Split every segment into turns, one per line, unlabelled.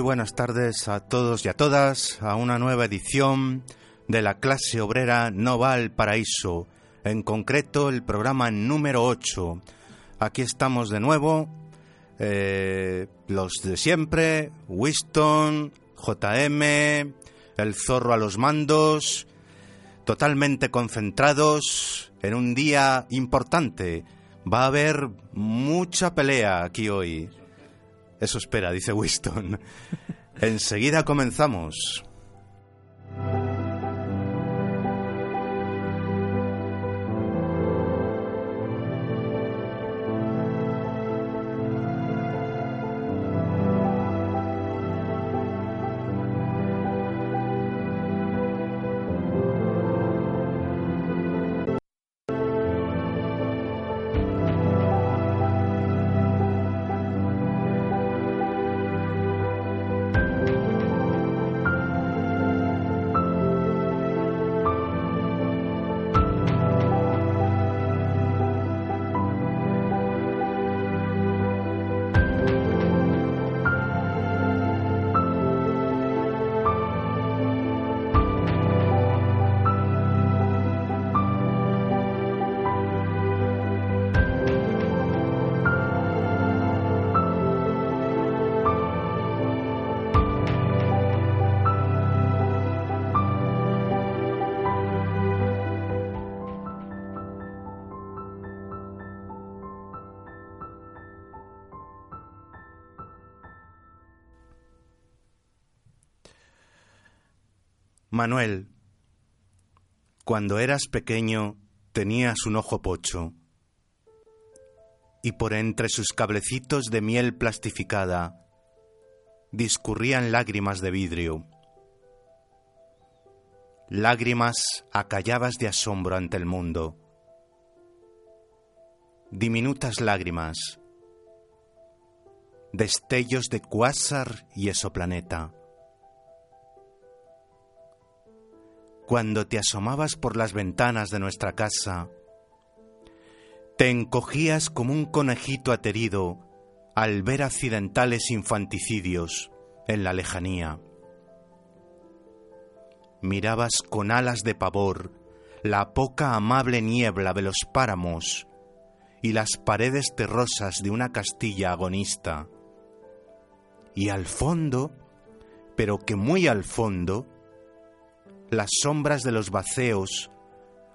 Muy buenas tardes a todos y a todas a una nueva edición de la clase obrera No va al paraíso, en concreto el programa número 8. Aquí estamos de nuevo, eh, los de siempre, Winston, JM, el zorro a los mandos, totalmente concentrados en un día importante. Va a haber mucha pelea aquí hoy. Eso espera, dice Winston. Enseguida comenzamos. Manuel, cuando eras pequeño tenías un ojo pocho y por entre sus cablecitos de miel plastificada discurrían lágrimas de vidrio. Lágrimas acallabas de asombro ante el mundo. Diminutas lágrimas, destellos de cuásar y exoplaneta cuando te asomabas por las ventanas de nuestra casa, te encogías como un conejito aterido al ver accidentales infanticidios en la lejanía. Mirabas con alas de pavor la poca amable niebla de los páramos y las paredes terrosas de una Castilla agonista. Y al fondo, pero que muy al fondo, las sombras de los baceos,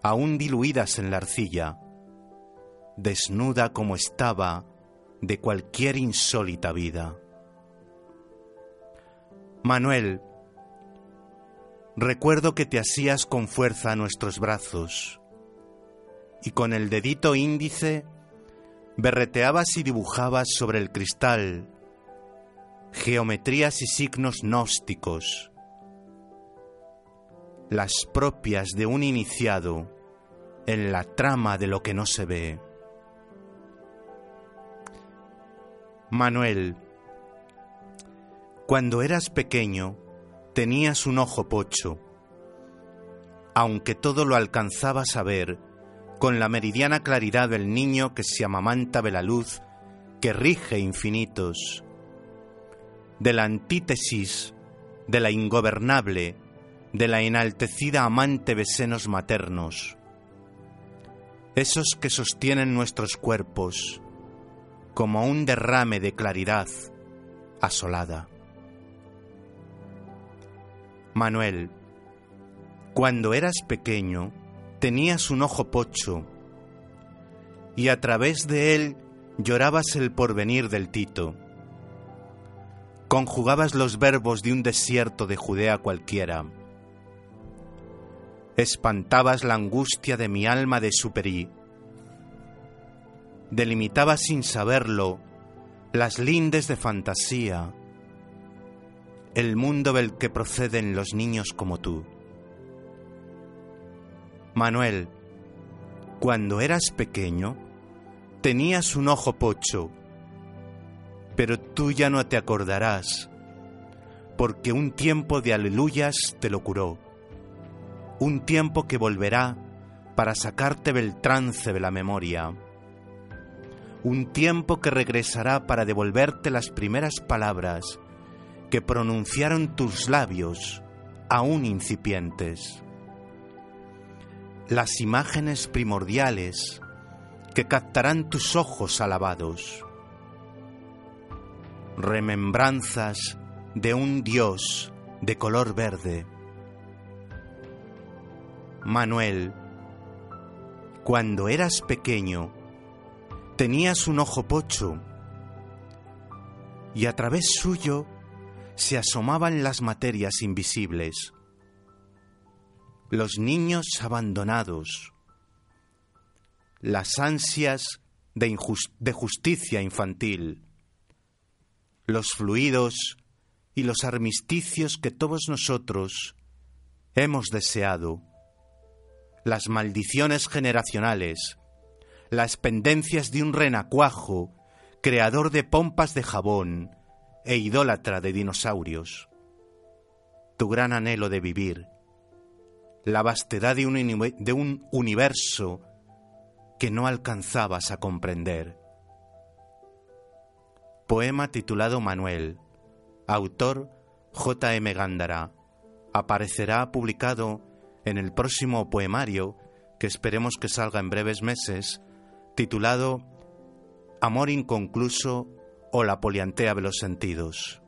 aún diluidas en la arcilla, desnuda como estaba de cualquier insólita vida. Manuel, recuerdo que te asías con fuerza a nuestros brazos y con el dedito índice berreteabas y dibujabas sobre el cristal geometrías y signos gnósticos las propias de un iniciado en la trama de lo que no se ve. Manuel, cuando eras pequeño tenías un ojo pocho, aunque todo lo alcanzabas a ver con la meridiana claridad del niño que se amamanta de la luz que rige infinitos, de la antítesis de la ingobernable de la enaltecida amante de senos maternos, esos que sostienen nuestros cuerpos como un derrame de claridad asolada. Manuel, cuando eras pequeño tenías un ojo pocho y a través de él llorabas el porvenir del Tito. Conjugabas los verbos de un desierto de Judea cualquiera espantabas la angustia de mi alma de superí. Delimitabas sin saberlo las lindes de fantasía, el mundo del que proceden los niños como tú. Manuel, cuando eras pequeño, tenías un ojo pocho, pero tú ya no te acordarás, porque un tiempo de aleluyas te lo curó un tiempo que volverá para sacarte del trance de la memoria, un tiempo que regresará para devolverte las primeras palabras que pronunciaron tus labios, aún incipientes. Las imágenes primordiales que captarán tus ojos alabados. Remembranzas de un Dios de color verde. Manuel, cuando eras pequeño, tenías un ojo pocho y a través suyo se asomaban las materias invisibles. Los niños abandonados, las ansias de, justicia infantil, los fluidos y los armisticios que todos nosotros hemos deseado, las maldiciones generacionales, las pendencias de un renacuajo, creador de pompas de jabón e idólatra de dinosaurios. Tu gran anhelo de vivir, la vastedad de un, de un universo que no alcanzabas a comprender. Poema titulado Manuel, autor J. M. Gándara, aparecerá publicado en el próximo poemario que esperemos que salga en breves meses, titulado Amor inconcluso o la poliantea de los sentidos.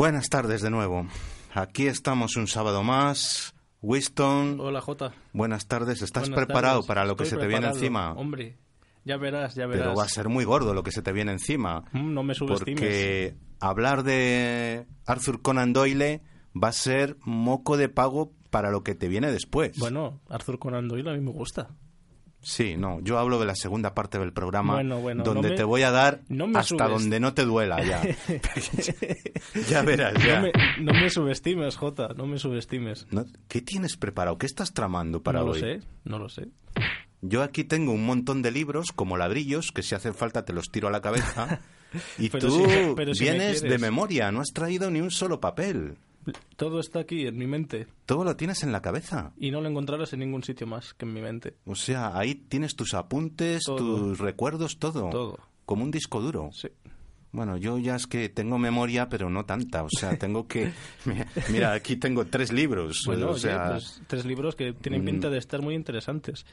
Buenas tardes de nuevo. Aquí estamos un sábado más. Winston.
Hola, Jota.
Buenas tardes. ¿Estás preparado para lo que se te viene encima?
Hombre, ya verás, ya verás.
Pero va a ser muy gordo lo que se te viene encima.
Mm, no me subestimes.
Porque hablar de Arthur Conan Doyle va a ser moco de pago para lo que te viene después.
Bueno, Arthur Conan Doyle a mí me gusta.
Sí, no, yo hablo de la segunda parte del programa
Bueno, bueno,
donde
no me-
te voy a dar
no me
hasta
subes.
donde no te duela ya. ya verás, ya.
No me, no me subestimes, Jota, no me subestimes.
No, ¿Qué tienes preparado? ¿Qué estás tramando para
no
hoy?
lo sé, no lo sé.
Yo aquí tengo un montón de libros como ladrillos que si hacen falta te los tiro a la cabeza. Y
Pero
tú
si- pero si me
vienes de memoria, no has traído ni un solo papel.
Todo está aquí en mi mente
Todo lo tienes en la cabeza.
y no lo encontrarás en ningún sitio más que en mi mente.
O sea, ahí tienes tus apuntes,
Todo.
tus recuerdos, todo.
Todo.
Como un disco duro.
Sí.
Bueno, yo ya es que tengo memoria, pero no tanta. O sea, tengo que... Mira, aquí tengo tres libros.
Bueno,
o sea,
pues, tres libros que tienen
mm.
pinta de estar muy interesantes.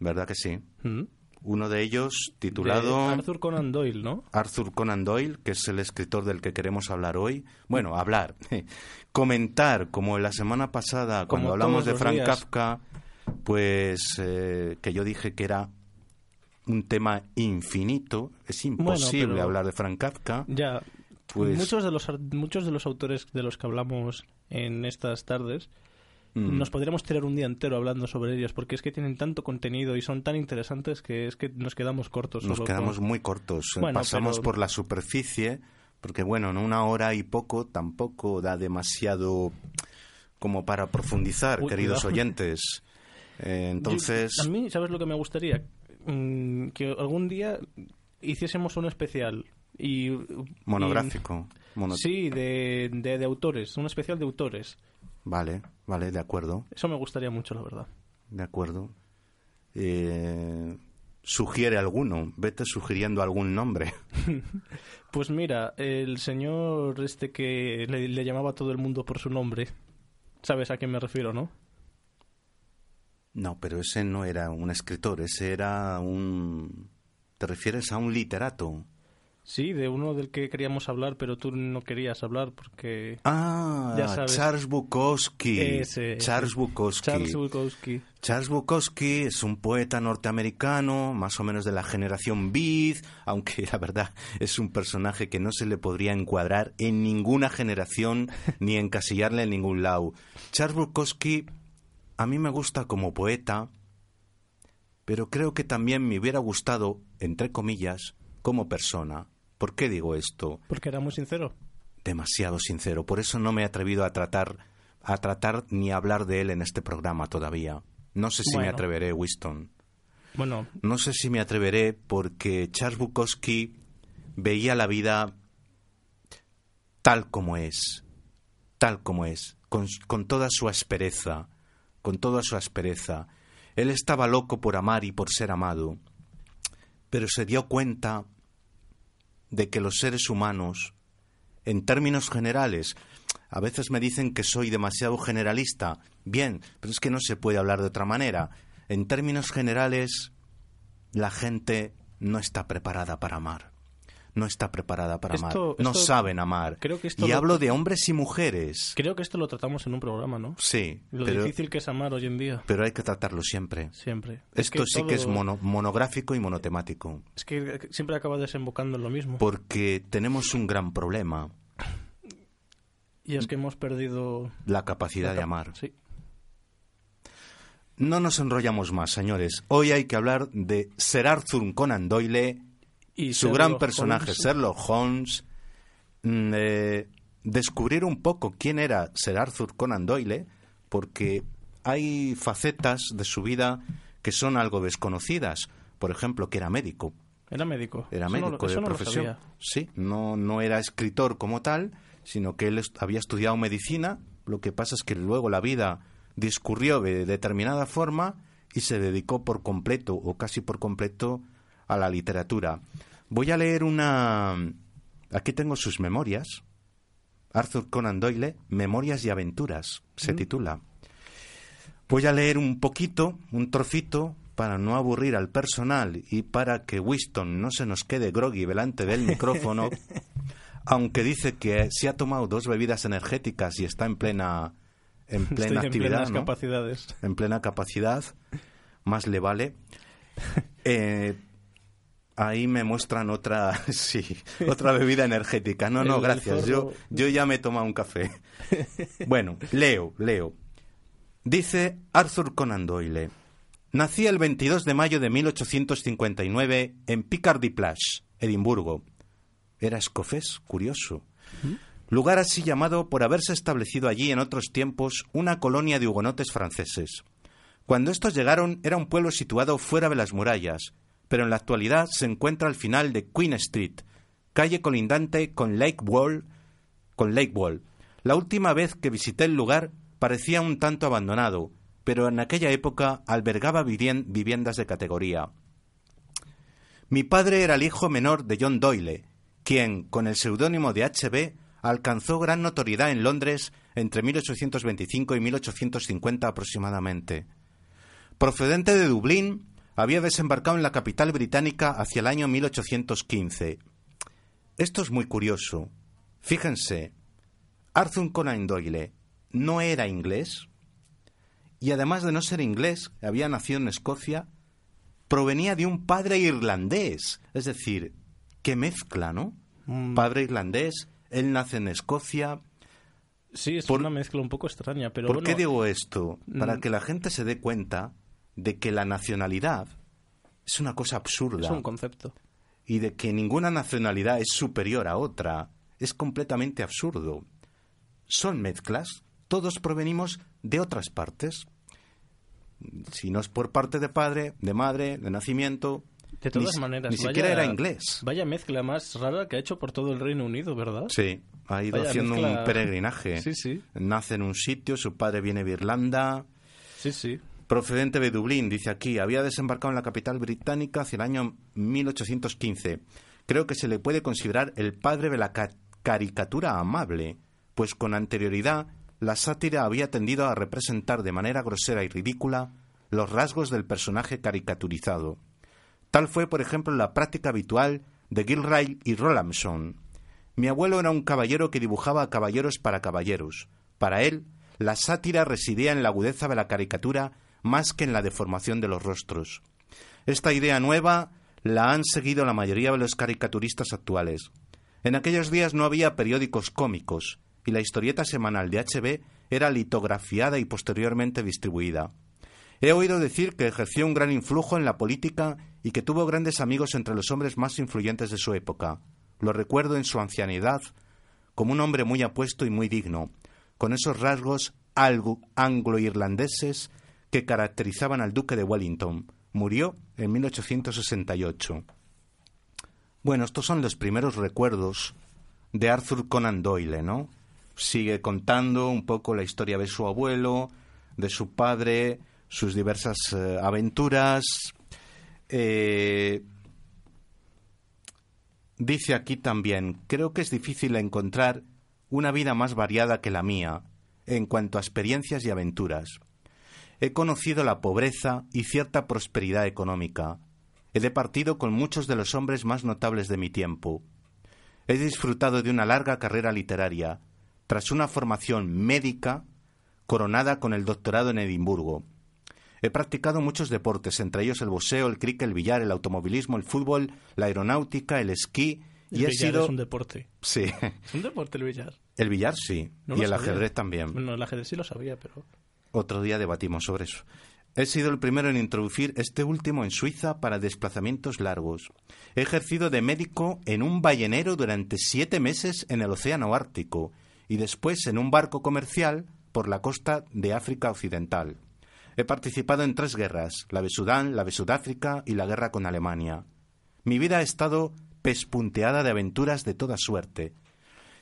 ¿verdad que sí?
¿Mm?
Uno de ellos
De
titulado...
Arthur Conan Doyle, ¿no?
Arthur Conan Doyle, que es el escritor del que queremos hablar hoy. Bueno, hablar, comentar, como la semana pasada cuando hablamos de Frank
días.
Kafka, pues eh, que yo dije que era un tema infinito, es imposible hablar de Frank Kafka.
Ya.
Pues-
Muchos, de los, muchos de los autores de los que hablamos en estas tardes
Mm.
nos podríamos tirar un día entero hablando sobre ellos porque es que tienen tanto contenido y son tan interesantes que es que nos quedamos cortos.
Nos quedamos
con-
muy cortos, eh,
Bueno,
pasamos
pero-
por la superficie, porque bueno, en una hora y poco tampoco da demasiado como para profundizar,
Uy,
queridos
cuidado.
oyentes. Eh, entonces...
Yo- a mí, ¿sabes lo que me gustaría? Mm, que algún día hiciésemos un especial y...
Monográfico. mono-
sí, de, de, de autores, un especial de autores.
Vale, vale, de acuerdo,
Eso me gustaría mucho, la verdad.
de acuerdo. Eh, sugiere alguno, vete sugiriendo algún nombre.
Pues mira, el señor este que le, le llamaba a todo el mundo por su nombre, ¿sabes a quién me refiero, no?
No, pero ese no era un escritor, ese era un... ¿Te refieres a un literato?
Sí, de uno del que queríamos hablar, pero tú no querías hablar porque...
Ah,
Ya sabes.
Charles Bukowski.
Ese,
Charles
ese.
Bukowski.
Charles Bukowski.
Charles Bukowski es un poeta norteamericano, más o menos de la generación Beat, aunque la verdad es un personaje que no se le podría encuadrar en ninguna generación ni encasillarle en ningún lado. Charles Bukowski a mí me gusta como poeta, pero creo que también me hubiera gustado, entre comillas, como persona. ¿Por qué digo esto?
Porque era muy sincero.
demasiado sincero. Por eso no me he atrevido a tratar, a tratar ni a hablar de él en este programa todavía. No sé si me atreveré, Winston.
Bueno,
No sé si me atreveré porque Charles Bukowski veía la vida tal como es, tal como es, con, con toda su aspereza, con toda su aspereza. Él estaba loco por amar y por ser amado, pero se dio cuenta de que los seres humanos, en términos generales, a veces me dicen que soy demasiado generalista. Bien, pero es que no se puede hablar de otra manera. En términos generales, la gente no está preparada para amar. No está preparada para amar.
Esto-
No saben amar.
creo que esto
y
lo-
hablo de hombres y mujeres.
creo que esto lo tratamos en un programa, ¿no?
Sí,
Lo
pero,
difícil que es amar hoy en día.
pero hay que tratarlo siempre.
Siempre.
Esto sí que es mono- monográfico y monotemático.
Es que siempre acaba desembocando en lo mismo.
Porque tenemos un gran problema,
Y es que hemos perdido...
la capacidad
la
de amar.
Sí.
No nos enrollamos más, señores. Hoy hay que hablar de Sir Arthur Conan Doyle,
Y
su
Sherlock
gran personaje,
Holmes-
Sherlock Holmes. mm, eh, descubrir un poco quién era Sir Arthur Conan Doyle, porque hay facetas de su vida que son algo desconocidas. Por ejemplo, que era médico.
Era médico.
Era
Eso
médico de
no
profesión. sí, no, no era escritor como tal, sino que él est- había estudiado medicina. Lo que pasa es que luego la vida discurrió de determinada forma y se dedicó por completo o casi por completo a la literatura. Voy a leer una. Aquí tengo sus memorias. Arthur Conan Doyle, Memorias y Aventuras, se titula. Voy a leer un poquito, un trocito, para no aburrir al personal y para que Winston no se nos quede groggy delante del micrófono, aunque dice que se ha tomado dos bebidas energéticas y está en plena, en
Estoy
plena
en
actividad,
plenas
¿no?
capacidades.
en plena capacidad, más le vale. Eh, ahí me muestran otra, sí, otra bebida energética. No, no, gracias. Yo, yo ya me he tomado un café. Bueno, leo, leo. Dice Arthur Conan Doyle, Nací el 22 de mayo de 1859 en Picardy Place, Edimburgo. Era escocés, curioso. Lugar así llamado por haberse establecido allí en otros tiempos una colonia de hugonotes franceses. Cuando estos llegaron era un pueblo situado fuera de las murallas, pero en la actualidad se encuentra al final de Queen Street, calle colindante con Lake Wall, con Lake Wall. La última vez que visité el lugar parecía un tanto abandonado, pero en aquella época albergaba viviendas de categoría. Mi padre era el hijo menor de John Doyle, quien, con el seudónimo de H.B., alcanzó gran notoriedad en Londres entre 1825 y 1850 aproximadamente. Procedente de Dublín, había desembarcado en la capital británica hacia el año 1815. Esto es muy curioso. Fíjense, Arthur Conan Doyle no era inglés y además de no ser inglés, había nacido en Escocia, provenía de un padre irlandés. Es decir, qué mezcla, ¿no?
Mm.
Padre irlandés, él nace en Escocia.
Sí, es
Por-
una mezcla un poco extraña, pero
¿Por
bueno,
qué digo esto? Para
mm.
que la gente se dé cuenta de que la nacionalidad es una cosa absurda
es un concepto.
y de que ninguna nacionalidad es superior a otra. Es completamente absurdo. Son mezclas, todos provenimos de otras partes. Si no es por parte de padre, de madre, de nacimiento.
De todas
ni,
maneras,
Ni
vaya-
siquiera era inglés.
Vaya mezcla más rara que ha hecho por todo el Reino Unido, ¿verdad?
Sí, ha ido
Vaya
haciendo
mezcla-
un peregrinaje.
Sí, sí.
Nace en un sitio, su padre viene de Irlanda,
Sí, sí.
Procedente de Dublín, dice aquí, había desembarcado en la capital británica hacia el año 1815. Creo que se le puede considerar el padre de la ca- caricatura amable, pues con anterioridad la sátira había tendido a representar de manera grosera y ridícula los rasgos del personaje caricaturizado. Tal fue, por ejemplo, la práctica habitual de Gilray y Rollamson. Mi abuelo era un caballero que dibujaba a caballeros para caballeros. Para él, la sátira residía en la agudeza de la caricatura más que en la deformación de los rostros. Esta idea nueva la han seguido la mayoría de los caricaturistas actuales. En aquellos días no había periódicos cómicos, y la historieta semanal de HB era litografiada y posteriormente distribuida. He oído decir que ejerció un gran influjo en la política y que tuvo grandes amigos entre los hombres más influyentes de su época. Lo recuerdo en su ancianidad como un hombre muy apuesto y muy digno, con esos rasgos anglo-irlandeses que caracterizaban al duque de Wellington. Murió en 1868. Bueno, estos son los primeros recuerdos de Arthur Conan Doyle, ¿no? Sigue contando un poco la historia de su abuelo, de su padre, sus diversas eh, aventuras. Eh, dice aquí también, creo que es difícil encontrar una vida más variada que la mía en cuanto a experiencias y aventuras. He conocido la pobreza y cierta prosperidad económica. He departido con muchos de los hombres más notables de mi tiempo. He disfrutado de una larga carrera literaria, tras una formación médica coronada con el doctorado en Edimburgo. He practicado muchos deportes, entre ellos el boxeo, el cricket, el billar, el automovilismo, el fútbol, la aeronáutica, el esquí y he sido
es un deporte.
sí,
Es un deporte el billar.
el billar sí
No
y el
sabía.
ajedrez también.
Bueno, el ajedrez sí lo sabía, pero...
Otro día debatimos sobre eso. He sido el primero en introducir este último en Suiza para desplazamientos largos. He ejercido de médico en un ballenero durante siete meses en el Océano Ártico y después en un barco comercial por la costa de África Occidental. He participado en tres guerras, la de Sudán, la de Sudáfrica y la guerra con Alemania. Mi vida ha estado pespunteada de aventuras de toda suerte.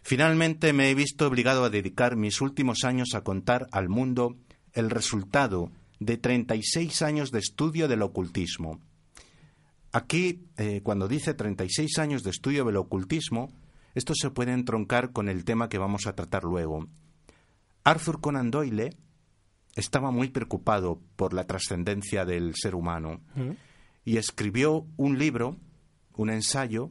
Finalmente me he visto obligado a dedicar mis últimos años a contar al mundo el resultado de 36 años de estudio del ocultismo. Aquí, eh, cuando dice 36 años de estudio del ocultismo, esto se puede entroncar con el tema que vamos a tratar luego. Arthur Conan Doyle estaba muy preocupado por la trascendencia del ser humano
¿Mm?
y escribió un libro, un ensayo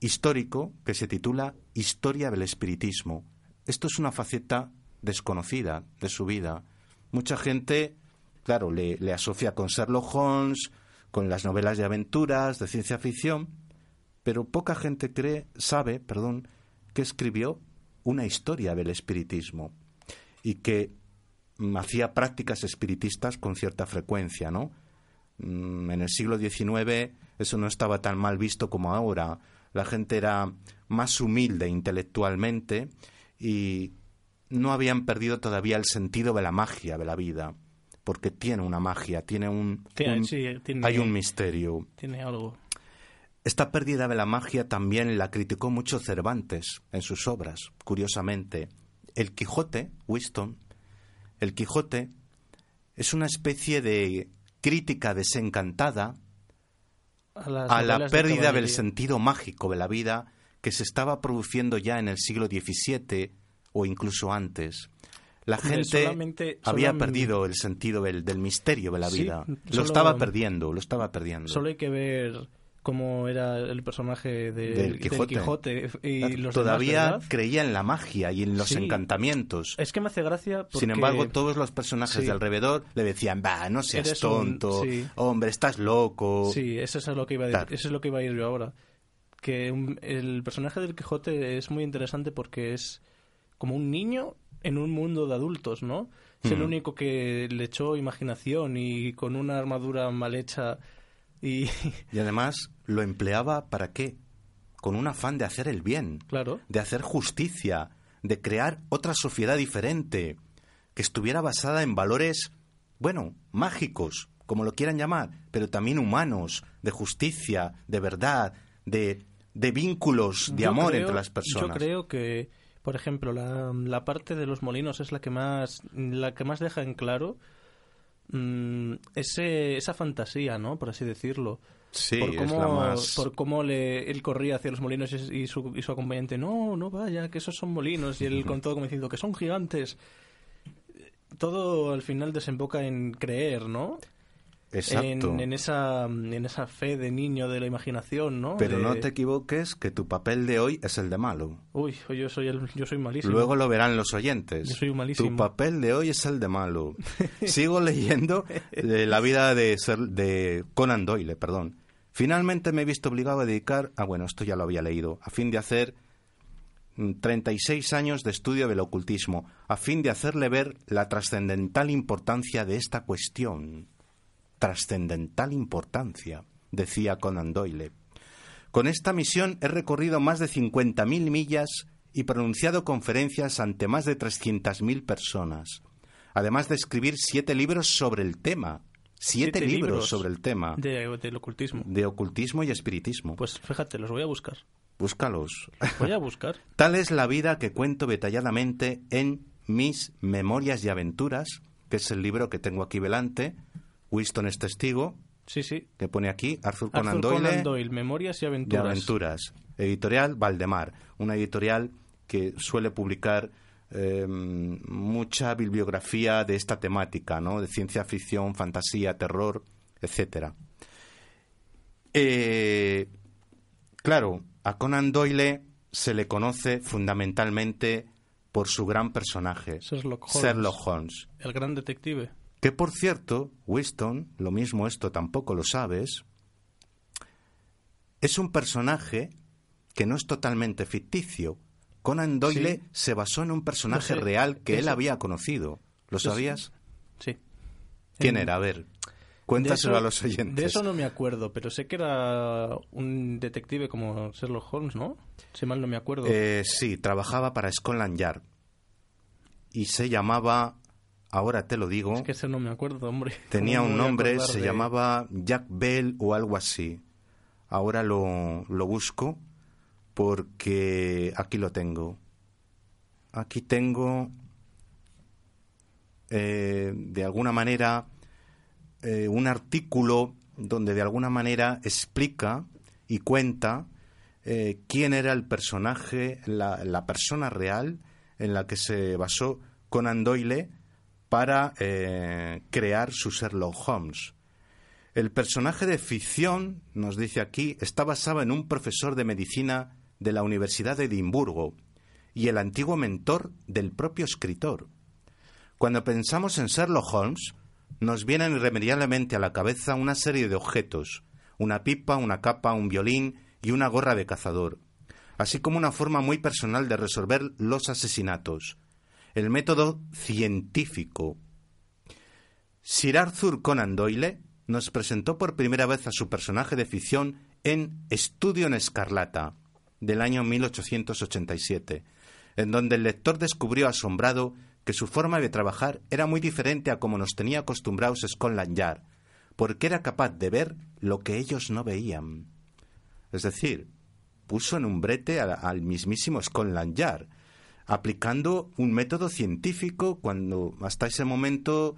histórico que se titula Historia del Espiritismo. Esto es una faceta desconocida de su vida. Mucha gente, claro, le, asocia con Sherlock Holmes, con las novelas de aventuras, de ciencia ficción, pero poca gente cree, sabe, perdón, que escribió una historia del espiritismo y que mm, hacía prácticas espiritistas con cierta frecuencia, ¿no? Mm, En el siglo XIX eso no estaba tan mal visto como ahora. La gente era más humilde intelectualmente y no habían perdido todavía el sentido de la magia de la vida, porque tiene una magia, tiene un,
Tiene-
un-
sí, tiene-
hay un misterio.
Tiene algo.
Esta pérdida de la magia también la criticó mucho Cervantes en sus obras, curiosamente. El Quijote, Winston, el Quijote es una especie de crítica desencantada
A,
la
de
pérdida del sentido mágico de la vida que se estaba produciendo ya en el siglo XVII o incluso antes. La gente
solamente-
había perdido el sentido del, del misterio de la
Sí,
vida. Lo
solo-
estaba perdiendo, lo estaba perdiendo.
Solo hay que ver cómo era el personaje de-
Del Quijote.
Quijote y los
Todavía creía en la magia y en los
Sí.
encantamientos.
Es que me hace gracia porque...
Sin embargo, todos los personajes
Sí.
de alrededor le decían, va, no seas
Eres
tonto,
sí.
hombre, estás loco.
Sí, eso es lo que iba a,
Claro.
eso es lo que iba a ir yo ahora. Que un- el personaje del Quijote es muy interesante porque es como un niño en un mundo de adultos, ¿no? Es el único que le echó imaginación y con una armadura mal hecha y...
Y además lo empleaba para qué? Con un afán de hacer el bien,
claro.
de hacer justicia, de crear otra sociedad diferente, que estuviera basada en valores, bueno, mágicos, como lo quieran llamar, pero también humanos, de justicia, de verdad, de, de vínculos, de
Yo
amor
creo-
entre las personas.
Yo creo que, por ejemplo, la, la parte de los molinos es la que más, la que más deja en claro mm, ese, esa fantasía, ¿no? Por así decirlo.
Sí,
por
es
cómo,
la más...
por cómo le, él corría hacia los molinos y, y su, y su acompañante, no, no vaya, que esos son molinos. Y él con todo como diciendo que son gigantes. Todo al final desemboca en creer, ¿no?
Exacto.
En, en esa, en esa fe de niño de la imaginación, ¿no?
Pero
De-
no te equivoques que tu papel de hoy es el de malo.
Uy, yo soy, el, yo soy malísimo.
Luego lo verán los oyentes.
Yo soy un malísimo.
Tu papel de hoy es el de malo. Sigo leyendo de la vida de, Ser- de Conan Doyle, perdón. Finalmente me he visto obligado a dedicar, ah bueno, esto ya lo había leído, a fin de hacer mm, 36 años de estudio del ocultismo, a fin de hacerle ver la trascendental importancia de esta cuestión. Trascendental importancia, decía Conan Doyle. Con esta misión he recorrido más de 50.000 millas y pronunciado conferencias ante más de 300.000 personas, además de escribir siete libros sobre el tema. Siete,
Siete
libros,
libros
sobre el tema de...
de, del ocultismo.
ocultismo y espiritismo.
Pues fíjate, los voy a buscar.
Búscalos.
Voy a buscar.
Tal es la vida que cuento detalladamente en Mis Memorias y Aventuras, que es el libro que tengo aquí delante. Winston es testigo,
Sí, sí.
que pone aquí Arthur Conan
Arthur
Doyle.
Conan Doyle, Memorias y
de
Aventuras.
aventuras. Editorial Valdemar, una editorial que suele publicar eh, mucha bibliografía de esta temática, ¿no? De ciencia ficción, fantasía, terror, etcétera. Eh, claro, a Conan Doyle se le conoce fundamentalmente por su gran personaje,
Sherlock Holmes.
Sherlock Holmes.
El gran detective.
Que por cierto, Winston, lo mismo esto tampoco lo sabes, es un personaje que no es totalmente ficticio. Conan Doyle
Sí.
se basó en un personaje
sé.
real que él había conocido. ¿Lo sabías?
Sí.
¿Quién
En-
era? A ver, cuéntaselo
eso-
a los oyentes.
De eso no me acuerdo, pero sé que era un detective como Sherlock Holmes, ¿no? Si mal no me acuerdo.
Eh, sí, trabajaba para Scotland Yard. Y se llamaba, ahora te lo digo,
Es que ese no me acuerdo, hombre.
tenía
¿Cómo me
un nombre, se
de-
llamaba Jack Bell o algo así. Ahora lo, lo busco porque aquí lo tengo. Aquí tengo, eh, de alguna manera, eh, un artículo donde de alguna manera explica y cuenta eh, quién era el personaje, la, la persona real en la que se basó Conan Doyle para eh, crear su Sherlock Holmes. El personaje de ficción, nos dice aquí, está basado en un profesor de medicina de la Universidad de Edimburgo y el antiguo mentor del propio escritor. Cuando pensamos en Sherlock Holmes, nos vienen irremediablemente a la cabeza una serie de objetos, una pipa, una capa, un violín y una gorra de cazador, así como una forma muy personal de resolver los asesinatos. El método científico Sir Arthur Conan Doyle nos presentó por primera vez a su personaje de ficción en Estudio en Escarlata, del año 1887, en donde el lector descubrió asombrado que su forma de trabajar era muy diferente a como nos tenía acostumbrados Scotland Yard, porque era capaz de ver lo que ellos no veían. Es decir, puso en un brete al, mismísimo Scotland Yard, aplicando un método científico cuando hasta ese momento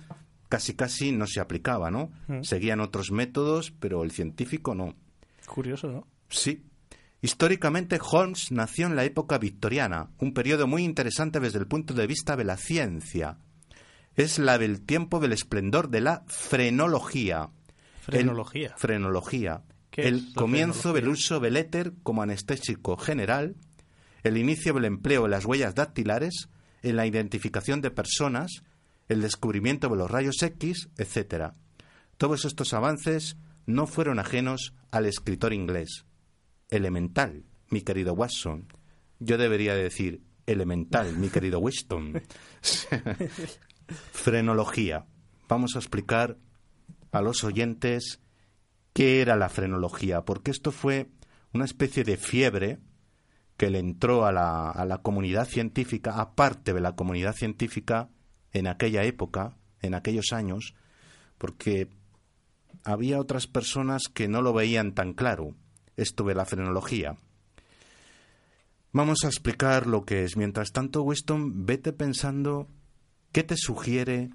casi casi no se aplicaba, ¿no? Mm. Seguían otros métodos, pero el científico no.
Curioso, ¿no?
Sí. Históricamente, Holmes nació en la época victoriana, un periodo muy interesante desde el punto de vista de la ciencia. Es la del tiempo del esplendor de la frenología.
Frenología.
frenología. El comienzo del uso del éter como anestésico general, el inicio del empleo de las huellas dactilares en la identificación de personas, el descubrimiento de los rayos X, etc. Todos estos avances no fueron ajenos al escritor inglés. Elemental, mi querido Watson. Yo debería decir elemental, mi querido Winston. frenología. Vamos a explicar a los oyentes qué era la frenología, porque esto fue una especie de fiebre que le entró a la, a la comunidad científica, aparte de la comunidad científica, en aquella época, en aquellos años, porque había otras personas que no lo veían tan claro, esto de la frenología. Vamos a explicar lo que es. Mientras tanto, Weston, vete pensando qué te sugiere,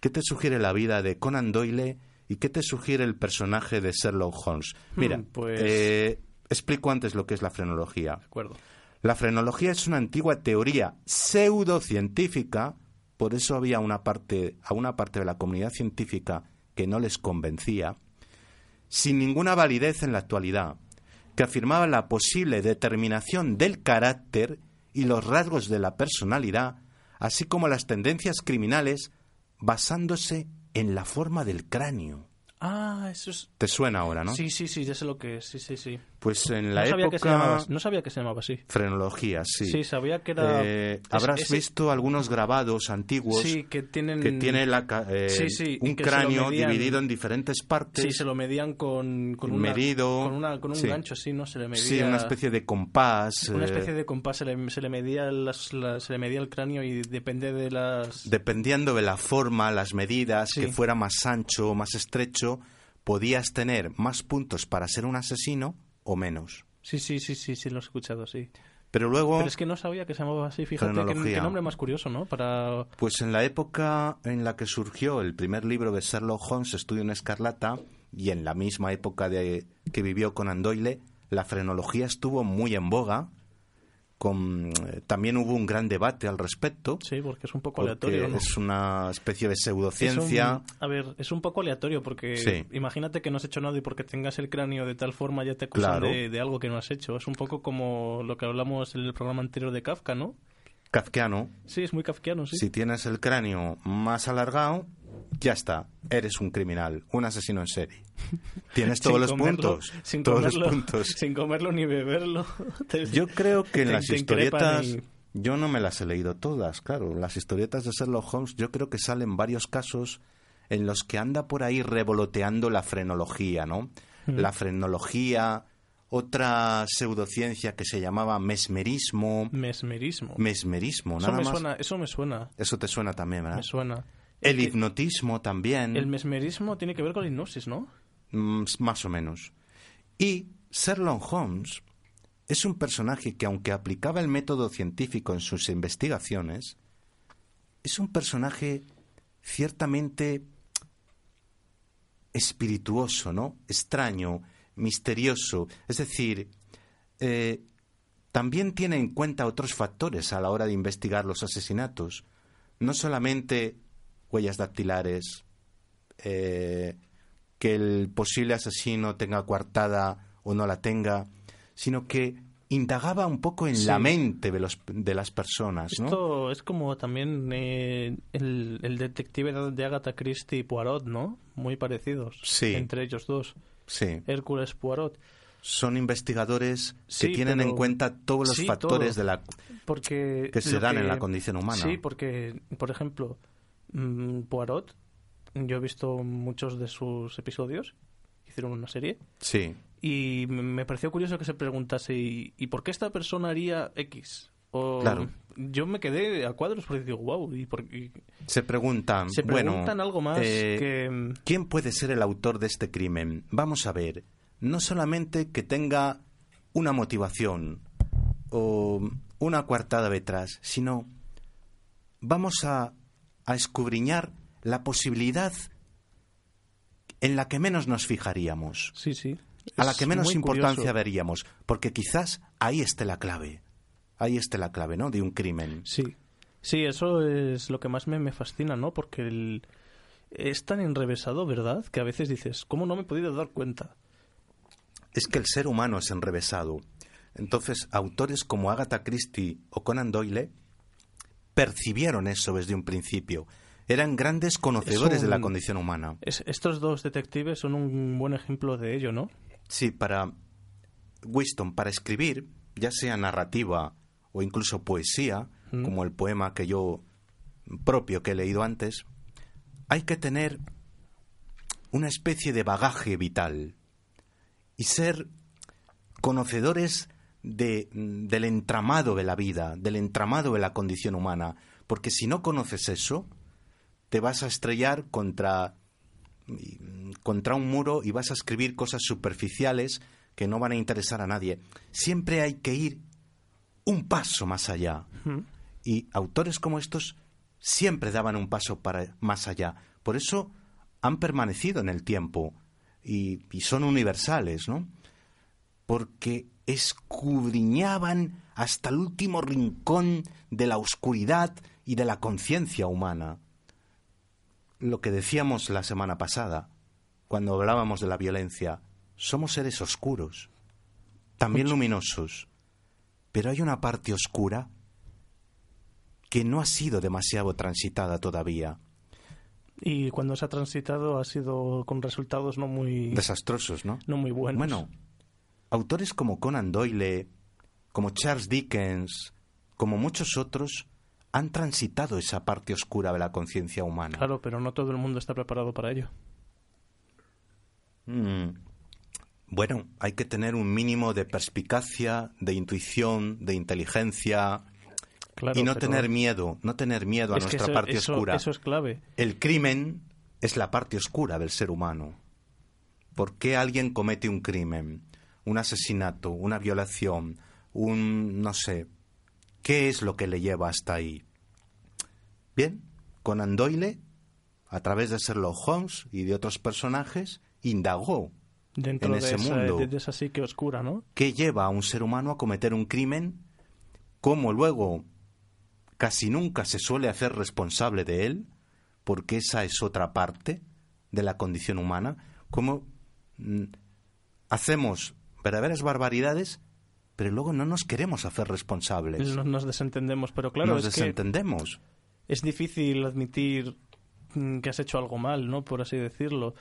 qué te sugiere la vida de Conan Doyle y qué te sugiere el personaje de Sherlock Holmes. Mira, hmm, pues... Eh, explico antes lo que es la frenología.
De acuerdo.
La frenología es una antigua teoría pseudocientífica por eso había una parte, a una parte de la comunidad científica que no les convencía, sin ninguna validez en la actualidad, que afirmaba la posible determinación del carácter y los rasgos de la personalidad, así como las tendencias criminales, basándose en la forma del cráneo.
Ah, eso es...
¿Te suena ahora, no?
Sí, sí, sí, ya sé lo que es, sí, sí, sí.
Pues en la época...
no sabía que se llamaba así.
Frenología, sí.
Sí, sabía que era...
Eh, habrás visto algunos grabados antiguos
sí, que tienen...
Que tiene la, eh, un cráneo dividido en diferentes partes.
Sí, se lo medían con, con,
Medido,
con, una, con un gancho, sí, ¿no? Se le medía...
Sí, una especie de compás.
Una especie de compás, se le, se le medía, las, se le medía el cráneo y depende de las...
Dependiendo de la forma, las medidas, que fuera más ancho o más estrecho podías tener más puntos para ser un asesino o menos.
Sí, sí, sí, sí, sí, lo he escuchado, sí.
Pero luego...
Pero es que no sabía que se llamaba así, fíjate, qué, nombre más curioso, ¿no? Para...
Pues en la época en la que surgió el primer libro de Sherlock Holmes, Estudio en Escarlata, y en la misma época de que vivió con Doyle, la frenología estuvo muy en boga, eh, también hubo un gran debate al respecto.
Sí, porque es un poco aleatorio.
Es una especie de pseudociencia.
a ver, es un poco aleatorio porque imagínate que no has hecho nada y porque tengas el cráneo de tal forma ya te acusan de, algo que no has hecho. Es un poco como lo que hablamos en el programa anterior de Kafka, ¿no?
Kafkiano.
Sí, es muy kafkiano, sí.
Si tienes el cráneo más alargado, ya está, eres un criminal, un asesino en serie. Tienes todos los puntos, sin todos
comerlo,
los puntos.
Sin comerlo ni beberlo.
yo creo que en las historietas, yo no me las he leído todas, claro. Las historietas de Sherlock Holmes, yo creo que salen varios casos en los que anda por ahí revoloteando la frenología, ¿no? Mm. La frenología, otra pseudociencia que se llamaba mesmerismo.
Mesmerismo.
Mesmerismo,
nada eso me Suena, eso me suena.
Eso te suena también, ¿verdad?
Me suena.
El hipnotismo también.
El mesmerismo tiene que ver con la hipnosis, ¿no?
Mm, más o menos. Y Sherlock Holmes es un personaje que, aunque aplicaba el método científico en sus investigaciones, es un personaje ciertamente espirituoso, ¿no? Extraño, misterioso. Es decir, eh, también tiene en cuenta otros factores a la hora de investigar los asesinatos. No solamente huellas dactilares, eh, que el posible asesino tenga coartada o no la tenga, sino que indagaba un poco en la mente de, los, de las personas. ¿no?
Esto es como también eh, el, el, detective de Agatha Christie y Poirot, ¿no? Muy parecidos entre ellos dos.
Sí.
Hércules Poirot.
Son investigadores que tienen en cuenta todos los factores de la
porque
que se dan en la condición humana.
Sí, porque, por ejemplo, Poirot yo he visto muchos de sus episodios, hicieron una serie,
Sí.
y me- pareció curioso que se preguntase, ¿y, y por qué esta persona haría X? O,
Claro.
Yo me quedé a cuadros porque digo, wow, y, por- y
Se preguntan,
se
bueno,
preguntan algo más
eh,
que...
¿Quién puede ser el autor de este crimen? Vamos a ver, no solamente que tenga una motivación o una coartada detrás, sino vamos a, a escudriñar la posibilidad en la que menos nos fijaríamos,
Sí, sí.
a la que menos importancia
curioso.
veríamos, porque quizás ahí esté la clave, ahí esté la clave, ¿no? De un crimen.
Sí, sí, eso es lo que más me, me fascina, ¿no? Porque el- es tan enrevesado, ¿verdad? Que a veces dices, ¿cómo no me he podido dar cuenta?
es que el ser humano es enrevesado. Entonces, autores como Agatha Christie o Conan Doyle percibieron eso desde un principio. Eran grandes conocedores
Es
de la condición humana.
Es- estos dos detectives son un buen ejemplo de ello, ¿no?
Sí, para Winston, para escribir, ya sea narrativa o incluso poesía,
Mm.
como el poema que yo propio que he leído antes, hay que tener una especie de bagaje vital y ser conocedores de, del entramado de la vida, del entramado de la condición humana, porque si no conoces eso, te vas a estrellar contra y, contra un muro y vas a escribir cosas superficiales que no van a interesar a nadie. Siempre hay que ir un paso más allá.
Mm.
Y autores como estos siempre daban un paso para más allá. Por eso han permanecido en el tiempo y, y son universales, ¿no? Porque escudriñaban hasta el último rincón de la oscuridad y de la conciencia humana lo que decíamos la semana pasada, cuando hablábamos de la violencia, somos seres oscuros, también luminosos, pero hay una parte oscura que no ha sido demasiado transitada todavía,
Y cuando se ha transitado ha sido con resultados no muy,
desastrosos, ¿no?
no muy buenos.
Bueno, autores como Conan Doyle, como Charles Dickens, como muchos otros, han transitado esa parte oscura de la conciencia humana.
Claro, pero no todo el mundo está preparado para ello.
Mm. Bueno, hay que tener un mínimo de perspicacia, de intuición, de inteligencia
Claro,
y no tener miedo, no tener miedo a nuestra
eso-
parte
eso-
oscura.
Eso es clave.
El crimen es la parte oscura del ser humano. ¿Por qué alguien comete un crimen, un asesinato, una violación, un no sé? ¿Qué es lo que le lleva hasta ahí? Bien, Conan Doyle, a través de Sherlock Holmes y de otros personajes, indagó
Dentro
en
de,
ese
esa,
mundo.
de- de esa psique oscura, ¿no?
qué lleva a un ser humano a cometer un crimen, cómo luego casi nunca se suele hacer responsable de él, porque esa es otra parte de la condición humana, cómo mm, hacemos verdaderas barbaridades, pero luego no nos queremos hacer responsables.
Nos, nos desentendemos, pero claro,
nos
es que
desentendemos.
es difícil admitir mm, que has hecho algo mal, ¿no? Por así decirlo.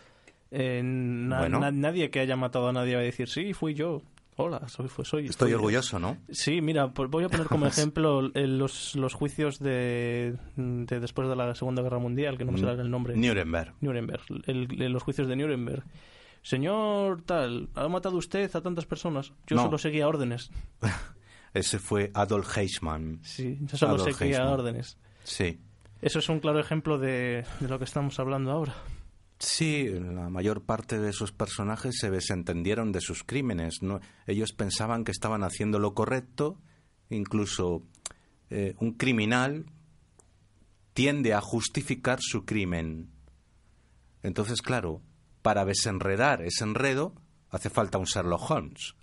Eh, na-
Bueno.
na- nadie que haya matado a nadie va a decir, sí, fui yo. Hola, soy, fue, soy.
Estoy
fui yo".
orgulloso, ¿no?
Sí, mira, pues voy a poner como ejemplo eh, los, los juicios de, de después de la Segunda Guerra Mundial, que no me
Mm.
sale el nombre.
Nuremberg.
Nuremberg, el- el- los juicios de Nuremberg. Señor tal, ¿ha matado usted a tantas personas? Yo
No.
solo seguía órdenes.
Ese fue Adolf Eichmann.
Sí, yo solo
Adolf
seguía órdenes.
Sí.
Eso es un claro ejemplo de, de lo que estamos hablando ahora.
Sí, la mayor parte de esos personajes se desentendieron de sus crímenes. ¿no? Ellos pensaban que estaban haciendo lo correcto, incluso eh, un criminal tiende a justificar su crimen. Entonces, claro, para desenredar ese enredo hace falta un Sherlock Holmes,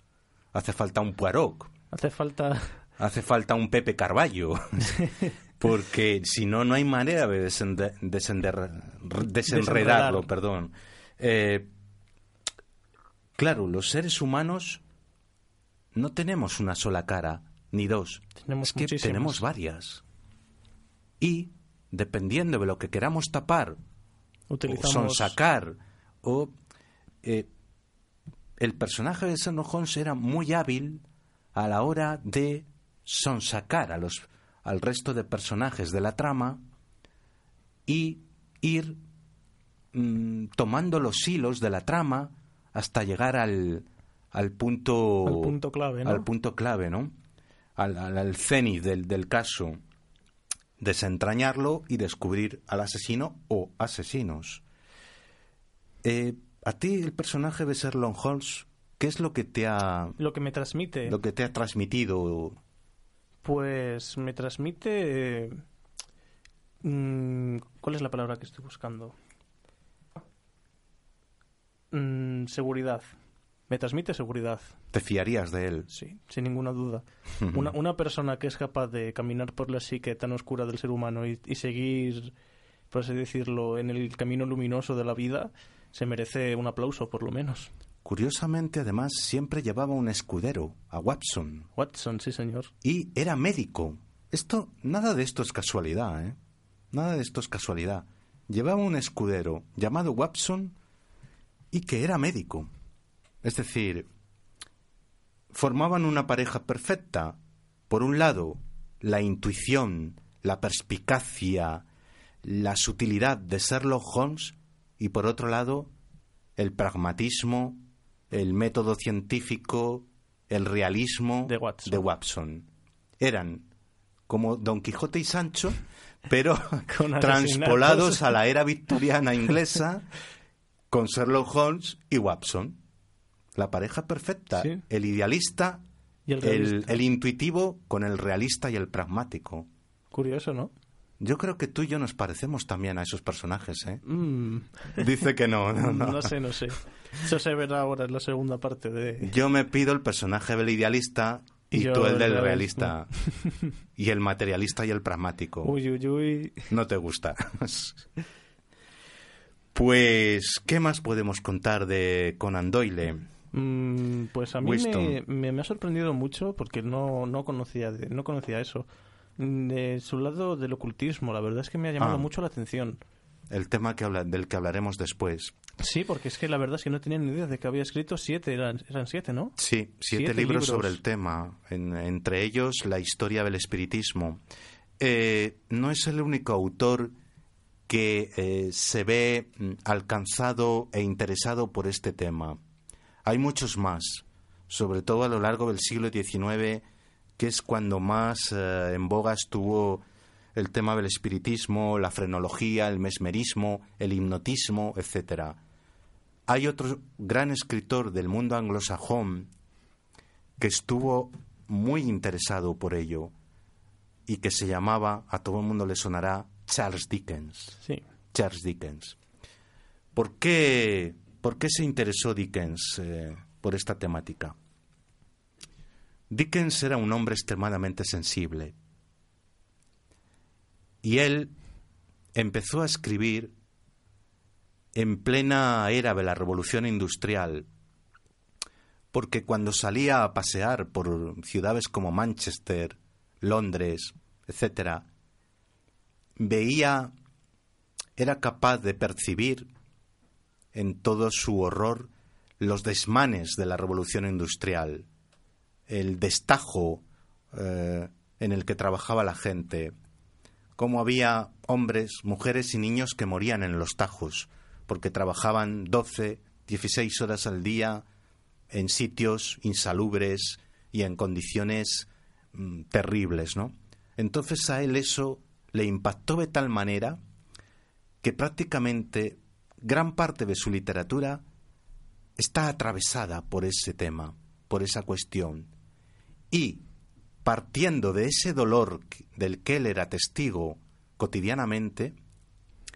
hace falta un Poirot,
Hace falta...
hace falta un Pepe Carballo. Porque si no, no hay manera de desender- desenredarlo.
Desenredar.
Perdón. Eh, claro, los seres humanos no tenemos una sola cara, ni dos.
Tenemos
es que
muchísimas.
tenemos varias. Y, dependiendo de lo que queramos tapar, o
Utilizamos...
sonsacar, o... eh, el personaje de Sherlock Holmes era muy hábil a la hora de sonsacar a los, al resto de personajes de la trama y ir mm, tomando los hilos de la trama hasta llegar al, al punto
Al punto clave, ¿no?
al punto clave, ¿no? Al, al, al cenit del, del caso, desentrañarlo y descubrir al asesino o asesinos. Eh, a ti el personaje de Sherlock Holmes, ¿qué es lo que te ha
Lo que me transmite,
lo que te ha transmitido?
pues me transmite... eh, mm, ¿Cuál es la palabra que estoy buscando? Mm, seguridad. Me transmite seguridad,
¿Te fiarías de él?
sí, sin ninguna duda. Una, una persona que es capaz de caminar por la psique tan oscura del ser humano y, y seguir, por así decirlo, en el camino luminoso de la vida, se merece un aplauso, por lo menos.
Curiosamente, además, siempre llevaba un escudero, a Watson,
Watson, sí, señor.
y era médico. Esto, nada de esto es casualidad, ¿eh? Nada de esto es casualidad. Llevaba un escudero llamado Watson y que era médico. Es decir, formaban una pareja perfecta. Por un lado, la intuición, la perspicacia, la sutilidad de Sherlock Holmes y por otro lado, el pragmatismo, el método científico, el realismo
De Watson.
de Watson. Eran como Don Quijote y Sancho, pero transpolados a la era victoriana inglesa con Sherlock Holmes y Watson. La pareja perfecta.
Sí.
El idealista,
Y el
el intuitivo con el realista y el pragmático.
Curioso, ¿no?
Yo creo que tú y yo nos parecemos también a esos personajes, ¿eh?
Mm,
Dice que no, no, no.
no sé, no sé. Eso se verá ahora en la segunda parte de...
Yo me pido el personaje del idealista y,
yo
tú el
el
del
realista.
y el materialista y el pragmático.
Uy, uy, uy.
No te gusta. pues, ¿qué más podemos contar de Conan Doyle?
Mm, pues a mí me, me- me ha sorprendido mucho porque no, no, conocía, no conocía eso. De su lado del ocultismo, la verdad es que me ha llamado
Ah.
mucho la atención.
El tema que habla, del que hablaremos después.
Sí, porque es que la verdad es que no tenía ni idea de que había escrito siete, eran, eran siete, ¿no?
Sí, siete,
Siete
libros,
libros.
sobre el tema, en- entre ellos la historia del espiritismo. Eh, no es el único autor que eh, se ve mm, alcanzado e interesado por este tema. Hay muchos más, sobre todo a lo largo del siglo XIX, que es cuando más eh, en boga estuvo el tema del espiritismo, la frenología, el mesmerismo, el hipnotismo, etcétera. Hay otro gran escritor del mundo anglosajón que estuvo muy interesado por ello y que se llamaba, a todo el mundo le sonará, Charles Dickens.
Sí.
Charles Dickens. ¿Por qué, por qué se interesó Dickens eh, por esta temática? Dickens era un hombre extremadamente sensible. Y él empezó a escribir en plena era de la revolución industrial, porque cuando salía a pasear por ciudades como Manchester, Londres, etcétera, veía, era capaz de percibir en todo su horror los desmanes de la revolución industrial, el destajo eh, en el que trabajaba la gente, cómo había hombres, mujeres y niños que morían en los tajos, porque trabajaban 12, 16 horas al día en sitios insalubres y en condiciones mm, terribles, ¿no? Entonces a él eso le impactó de tal manera que prácticamente gran parte de su literatura está atravesada por ese tema, por esa cuestión. Y partiendo de ese dolor del que él era testigo cotidianamente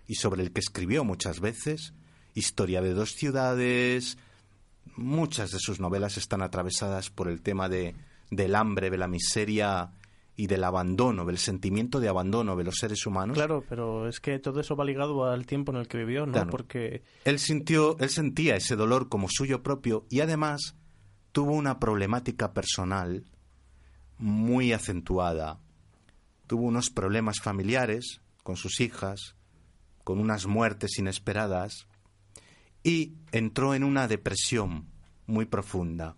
y sobre el que escribió muchas veces, Historia de dos ciudades, muchas de sus novelas están atravesadas por el tema de, del hambre, de la miseria y del abandono, del sentimiento de abandono de los seres humanos.
Claro, pero es que todo eso va ligado al tiempo en el que vivió, ¿no?
Claro.
Porque
Él sintió, él sentía ese dolor como suyo propio y además tuvo una problemática personal muy acentuada. Tuvo unos problemas familiares con sus hijas, con unas muertes inesperadas y entró en una depresión muy profunda.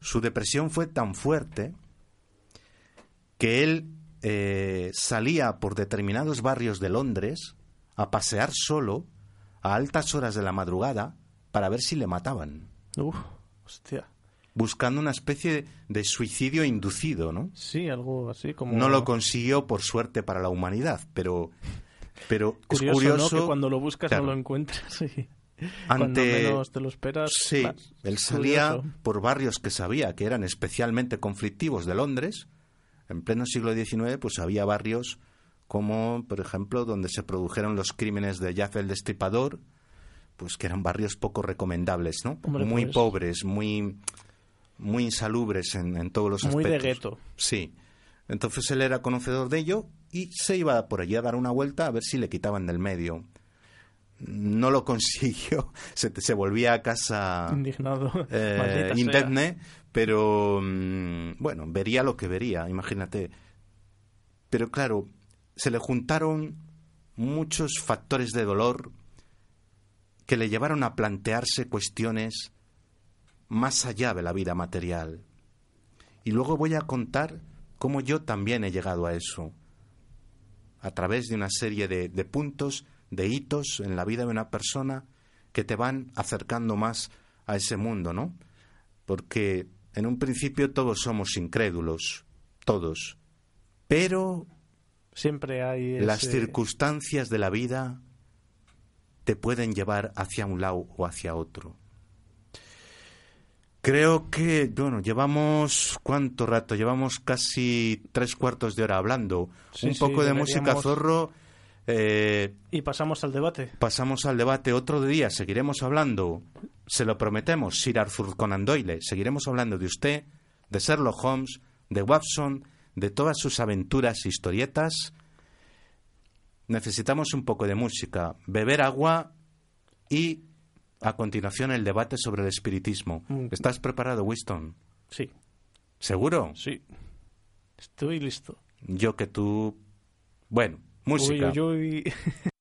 Su depresión fue tan fuerte que él eh, salía por determinados barrios de Londres a pasear solo a altas horas de la madrugada para ver si le mataban.
Uf, hostia.
Buscando una especie de suicidio inducido, ¿no?
Sí, algo así como...
No lo consiguió por suerte para la humanidad, pero, pero
curioso,
es curioso...
¿no? que cuando lo buscas
Claro.
no lo encuentras. Sí.
Cuando
menos te lo esperas.
Sí, él salía
Curioso.
por barrios que sabía que eran especialmente conflictivos de Londres. En pleno siglo XIX, pues había barrios como, por ejemplo, donde se produjeron los crímenes de Jaff el Destripador, pues que eran barrios poco recomendables, ¿no?
Hombre,
muy
pues.
pobres, muy, muy insalubres en, en todos los
Muy de
aspectos.
gueto.
Sí. Entonces él era conocedor de ello y se iba por allí a dar una vuelta a ver si le quitaban del medio. No lo consiguió, se, se volvía a casa
Indignado.
eh, indemne, pero mm, bueno, vería lo que vería, imagínate. Pero claro, se le juntaron muchos factores de dolor que le llevaron a plantearse cuestiones más allá de la vida material. Y luego voy a contar cómo yo también he llegado a eso, a través de una serie de, de puntos, de hitos en la vida de una persona que te van acercando más a ese mundo, ¿no? Porque en un principio todos somos incrédulos, todos, pero
Siempre hay
las circunstancias de la vida te pueden llevar hacia un lado o hacia otro. Creo que, bueno, llevamos, ¿cuánto rato? Llevamos casi tres cuartos de hora hablando.
Sí,
un
sí,
poco de música zorro. eh,
Y pasamos al debate.
pasamos al debate otro día. Seguiremos hablando, se lo prometemos, Sir Arthur Conan Doyle. Seguiremos hablando de usted, de Sherlock Holmes, de Watson, de todas sus aventuras, historietas. Necesitamos un poco de música, beber agua y a continuación el debate sobre el espiritismo.
Mm.
¿Estás preparado, Winston?
Sí,
¿Seguro?
sí. Estoy listo.
Yo que tú... Bueno, música.
Uy, uy, uy.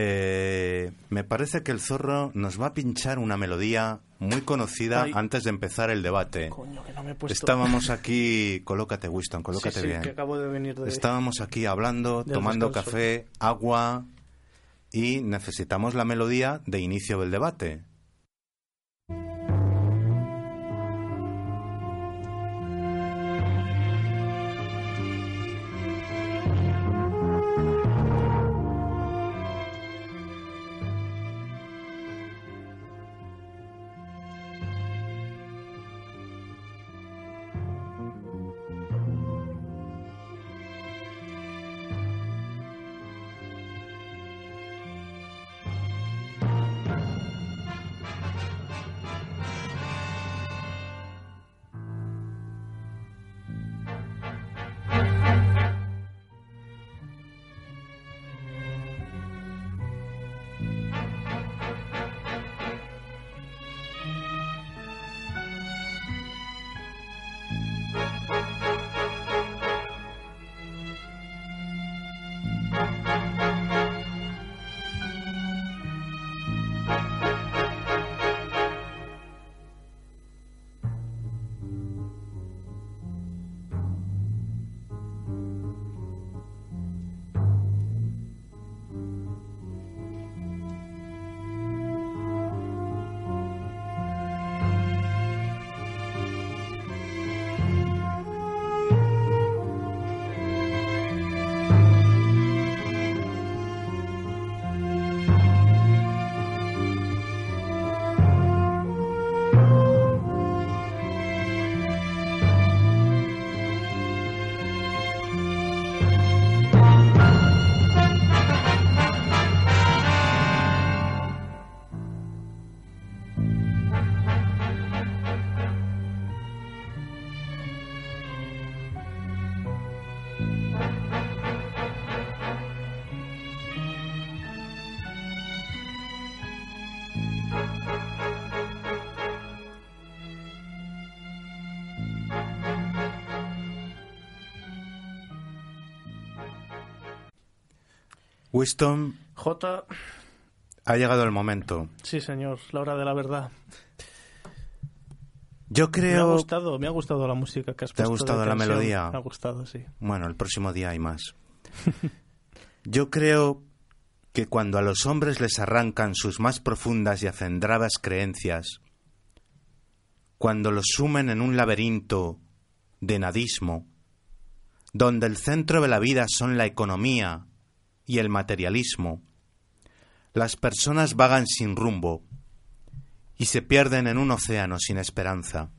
Eh, me parece que el zorro nos va a pinchar una melodía muy conocida
Ay.
antes de empezar el debate.
Coño, que no me he puesto...
Estábamos aquí, colócate Winston, colócate
sí, sí,
bien.
que acabo de venir de...
Estábamos aquí hablando, tomando café, agua y necesitamos la melodía de inicio del debate. Winston,
J,
ha llegado el momento.
sí señor, la hora de la verdad.
Yo
Me ha
creo...
gustado, me ha gustado la música que has
¿Te ha
puesto de
gustado la melodía?
Me ha gustado, sí.
Bueno, el próximo día hay más. Yo creo que cuando a los hombres les arrancan sus más profundas y acendradas creencias, cuando los sumen en un laberinto de nadismo, donde el centro de la vida son la economía y el materialismo, las personas vagan sin rumbo y se pierden en un océano sin esperanza.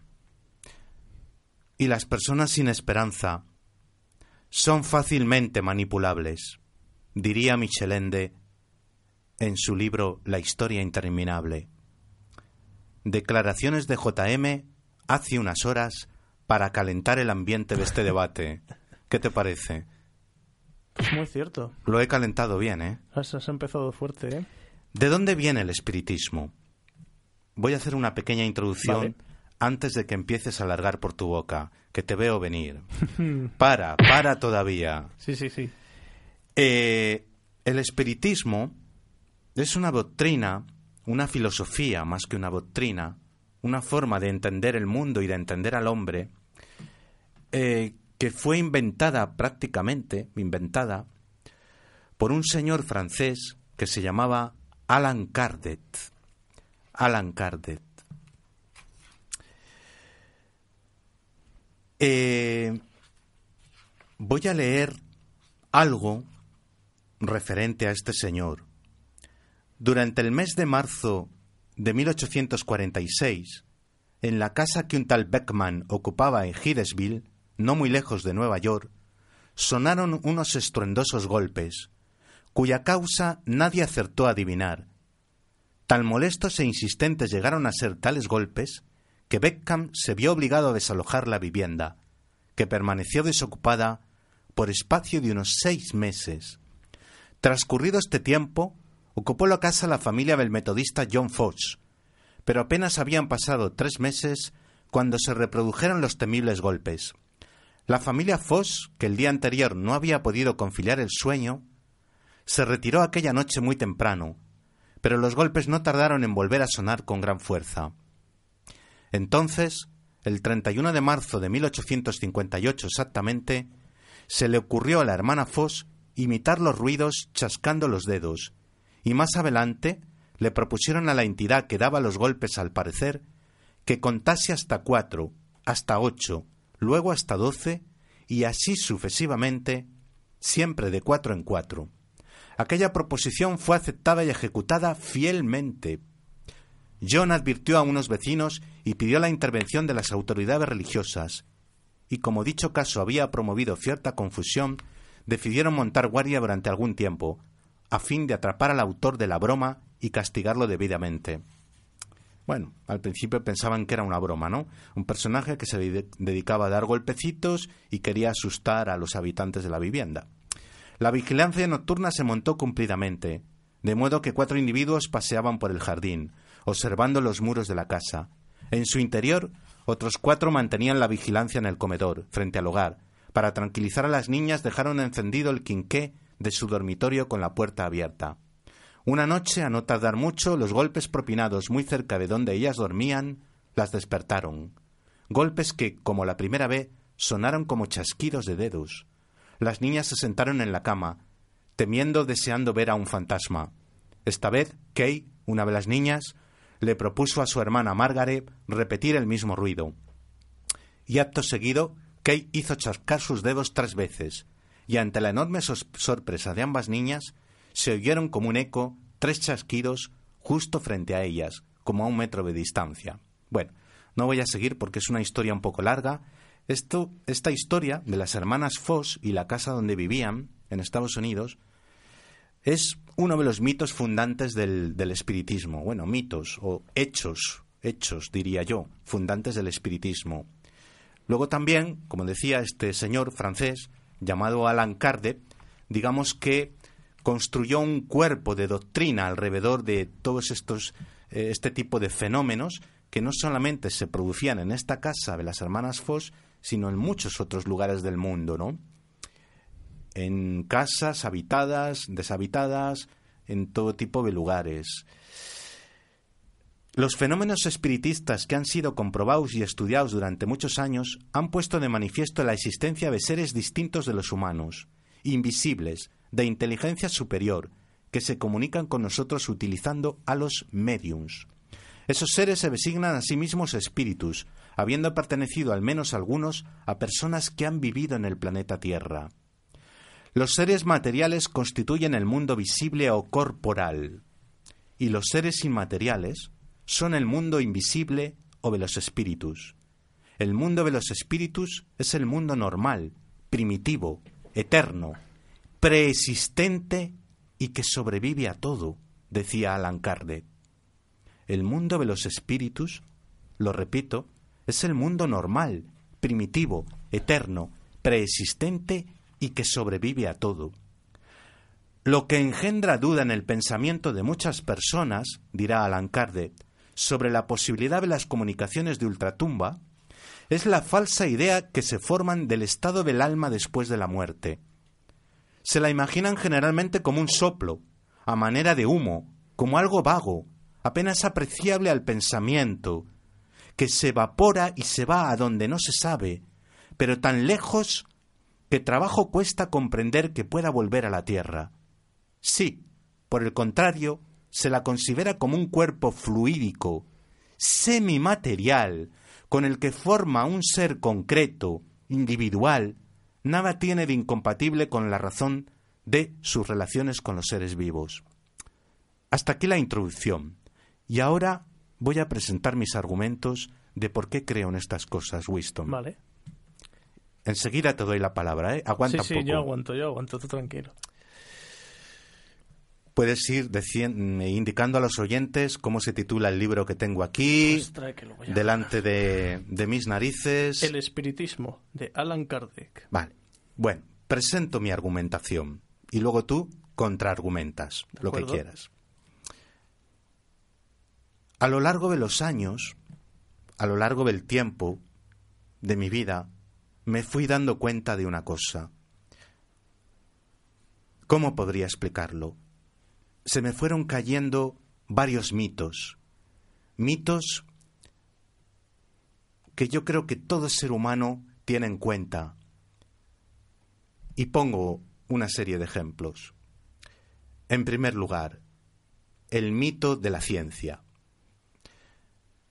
Y las personas sin esperanza son fácilmente manipulables, diría Michelende en su libro La historia interminable. Declaraciones de JM hace unas horas para calentar el ambiente de este debate. ¿Qué te parece?
Pues muy cierto.
Lo he calentado bien, ¿eh?
Has, has empezado fuerte, ¿eh?
¿De dónde viene el espiritismo? Voy a hacer una pequeña introducción
Vale.
antes de que empieces a largar por tu boca, que te veo venir. Para, para todavía.
Sí, sí, sí.
Eh, el espiritismo es una doctrina, una filosofía más que una doctrina, una forma de entender el mundo y de entender al hombre, eh, que fue inventada prácticamente, inventada, por un señor francés que se llamaba Alan Kardec. Alan Kardec. Eh, voy a leer algo referente a este señor. Durante el mes de marzo de 1846, en la casa que un tal Beckman ocupaba en Hillsville, no muy lejos de Nueva York, sonaron unos estruendosos golpes, cuya causa nadie acertó a adivinar. Tan molestos e insistentes llegaron a ser tales golpes que Beckham se vio obligado a desalojar la vivienda, que permaneció desocupada por espacio de unos seis meses. Transcurrido este tiempo, ocupó la casa la familia del metodista John Fox, pero apenas habían pasado tres meses cuando se reprodujeron los temibles golpes. La familia Fox, que el día anterior no había podido conciliar el sueño, se retiró aquella noche muy temprano, pero los golpes no tardaron en volver a sonar con gran fuerza. Entonces, el 31 de marzo de 1858 exactamente, se le ocurrió a la hermana Foss imitar los ruidos chascando los dedos, y más adelante le propusieron a la entidad que daba los golpes al parecer que contase hasta cuatro, hasta ocho, luego hasta doce, y así sucesivamente, siempre de cuatro en cuatro. Aquella proposición fue aceptada y ejecutada fielmente. John advirtió a unos vecinos y pidió la intervención de las autoridades religiosas, y como dicho caso había promovido cierta confusión, decidieron montar guardia durante algún tiempo, a fin de atrapar al autor de la broma y castigarlo debidamente. Bueno, al principio pensaban que era una broma, ¿no? Un personaje que se dedicaba a dar golpecitos y quería asustar a los habitantes de la vivienda. La vigilancia nocturna se montó cumplidamente, de modo que cuatro individuos paseaban por el jardín, observando los muros de la casa. En su interior, otros cuatro mantenían la vigilancia en el comedor, frente al hogar. Para tranquilizar a las niñas dejaron encendido el quinqué de su dormitorio con la puerta abierta. Una noche, a no tardar mucho, los golpes propinados muy cerca de donde ellas dormían las despertaron. Golpes que, como la primera vez, sonaron como chasquidos de dedos. Las niñas se sentaron en la cama, temiendo, deseando ver a un fantasma. Esta vez, Kay, una de las niñas, le propuso a su hermana Margaret repetir el mismo ruido. Y acto seguido, Kay hizo chascar sus dedos tres veces, y ante la enorme sorpresa de ambas niñas, se oyeron como un eco tres chasquidos justo frente a ellas, como a un metro de distancia. Bueno, no voy a seguir porque es una historia un poco larga. Esto, esta historia de las hermanas Foss y la casa donde vivían, en Estados Unidos, es uno de los mitos fundantes del, del espiritismo. Bueno, mitos o hechos, hechos, diría yo, fundantes del espiritismo. Luego también, como decía este señor francés, llamado Alan Kardec, digamos que construyó un cuerpo de doctrina alrededor de todos estos eh, este tipo de fenómenos que no solamente se producían en esta casa de las hermanas Foss, sino en muchos otros lugares del mundo, ¿no? En casas habitadas, deshabitadas, en todo tipo de lugares. Los fenómenos espiritistas que han sido comprobados y estudiados durante muchos años han puesto de manifiesto la existencia de seres distintos de los humanos, invisibles, de inteligencia superior, que se comunican con nosotros utilizando a los mediums. Esos seres se designan a sí mismos espíritus, habiendo pertenecido al menos algunos a personas que han vivido en el planeta Tierra. Los seres materiales constituyen el mundo visible o corporal, y los seres inmateriales, son el mundo invisible o de los espíritus. El mundo de los espíritus es el mundo normal, primitivo, eterno, preexistente y que sobrevive a todo, decía Alan Kardec. El mundo de los espíritus, lo repito, es el mundo normal, primitivo, eterno, preexistente y que sobrevive a todo. Lo que engendra duda en el pensamiento de muchas personas, dirá Alan Kardec, sobre la posibilidad de las comunicaciones de ultratumba es la falsa idea que se forman del estado del alma después de la muerte. Se la imaginan generalmente como un soplo, a manera de humo, como algo vago, apenas apreciable al pensamiento, que se evapora y se va a donde no se sabe, pero tan lejos que trabajo cuesta comprender que pueda volver a la tierra. Sí, por el contrario, se la considera como un cuerpo fluídico, semimaterial, con el que forma un ser concreto, individual, nada tiene de incompatible con la razón de sus relaciones con los seres vivos. Hasta aquí la introducción. Y ahora voy a presentar mis argumentos de por qué creo en estas cosas, Winston.
Vale.
Enseguida te doy la palabra, ¿eh? Aguanta
sí,
un
sí,
poco.
yo aguanto, yo aguanto, tú tranquilo.
Puedes ir mm, indicando a los oyentes cómo se titula el libro que tengo aquí,
Ostras, que
delante de, de mis narices.
El espiritismo, de Alan Kardec.
Vale. Bueno, presento mi argumentación y luego tú contraargumentas lo que quieras. A lo largo de los años, a lo largo del tiempo de mi vida, me fui dando cuenta de una cosa. ¿Cómo podría explicarlo? Se me fueron cayendo varios mitos, mitos que yo creo que todo ser humano tiene en cuenta. Y pongo una serie de ejemplos. En primer lugar, el mito de la ciencia.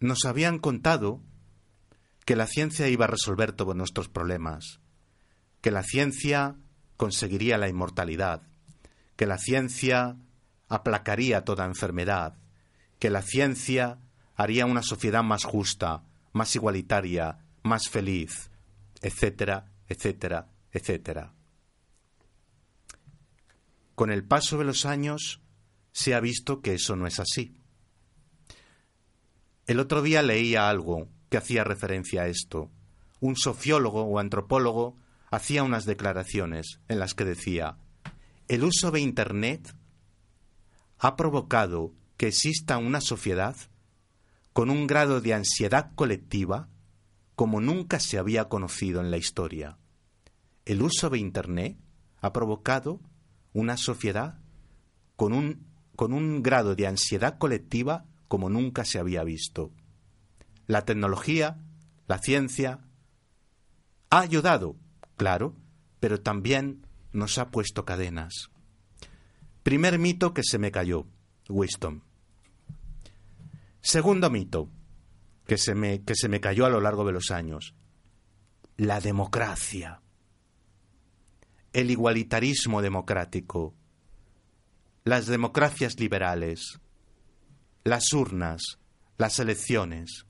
Nos habían contado que la ciencia iba a resolver todos nuestros problemas, que la ciencia conseguiría la inmortalidad, que la ciencia aplacaría toda enfermedad, que la ciencia haría una sociedad más justa, más igualitaria, más feliz, etcétera, etcétera, etcétera. Con el paso de los años se ha visto que eso no es así. El otro día leía algo que hacía referencia a esto. Un sociólogo o antropólogo hacía unas declaraciones en las que decía el uso de Internet ha provocado que exista una sociedad con un grado de ansiedad colectiva como nunca se había conocido en la historia. El uso de Internet ha provocado una sociedad con un, con un grado de ansiedad colectiva como nunca se había visto. La tecnología, la ciencia, ha ayudado, claro, pero también nos ha puesto cadenas. Primer mito que se me cayó, Wisdom. Segundo mito que se, me, que se me cayó a lo largo de los años. La democracia. El igualitarismo democrático. Las democracias liberales. Las urnas. Las elecciones.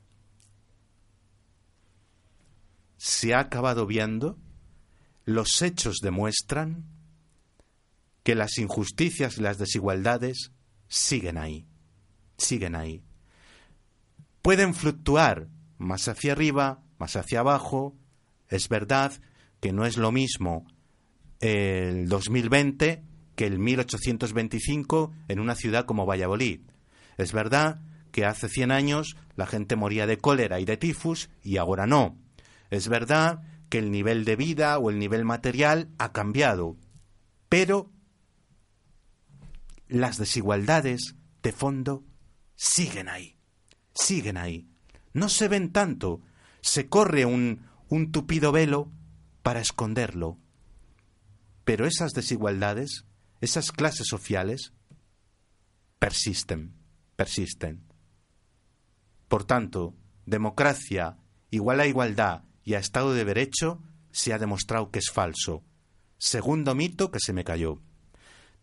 Se ha acabado viendo, los hechos demuestran que las injusticias y las desigualdades siguen ahí, siguen ahí pueden fluctuar más hacia arriba, más hacia abajo. Es verdad que no es lo mismo el 2020 que el 1825 en una ciudad como Valladolid. Es verdad que hace 100 años la gente moría de cólera y de tifus y ahora no. Es verdad que el nivel de vida o el nivel material ha cambiado. Pero las desigualdades de fondo siguen ahí siguen ahí. No se ven tanto. Se corre un, un tupido velo para esconderlo. Pero esas desigualdades, esas clases sociales, persisten, persisten. Por tanto, democracia igual a igualdad y a Estado de Derecho se ha demostrado que es falso. Segundo mito que se me cayó.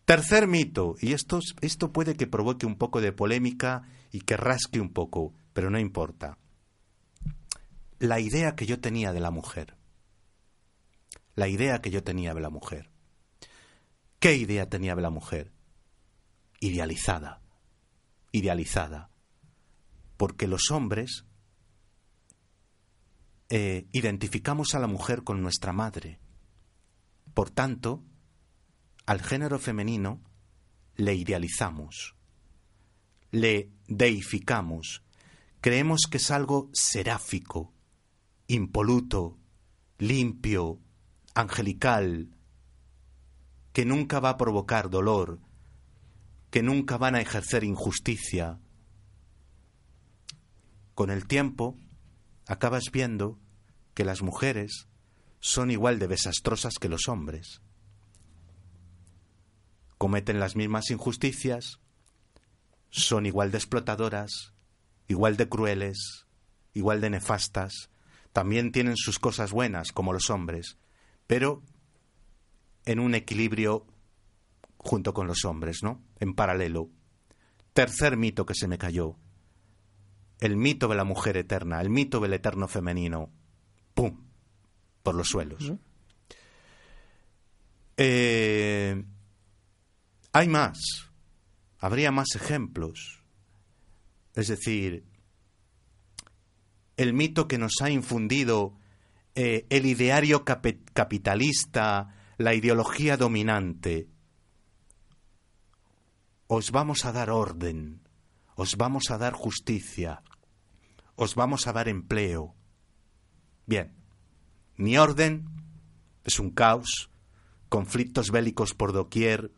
Tercer mito, y esto, esto puede que provoque un poco de polémica y que rasque un poco, pero no importa. La idea que yo tenía de la mujer. La idea que yo tenía de la mujer. ¿Qué idea tenía de la mujer? Idealizada. Idealizada. Porque los hombres eh, identificamos a la mujer con nuestra madre. Por tanto, al género femenino le idealizamos le deificamos, creemos que es algo seráfico, impoluto, limpio, angelical, que nunca va a provocar dolor, que nunca van a ejercer injusticia. Con el tiempo, acabas viendo que las mujeres son igual de desastrosas que los hombres. Cometen las mismas injusticias, son igual de explotadoras, igual de crueles, igual de nefastas, también tienen sus cosas buenas como los hombres, pero en un equilibrio junto con los hombres, ¿no? En paralelo. Tercer mito que se me cayó. El mito de la mujer eterna, el mito del eterno femenino. ¡Pum! Por los suelos. Eh, hay más habría más ejemplos. Es decir, el mito que nos ha infundido eh, el ideario capitalista, la ideología dominante. Os vamos a dar orden, os vamos a dar justicia, os vamos a dar empleo. Bien, mi orden es un caos, conflictos bélicos por doquier,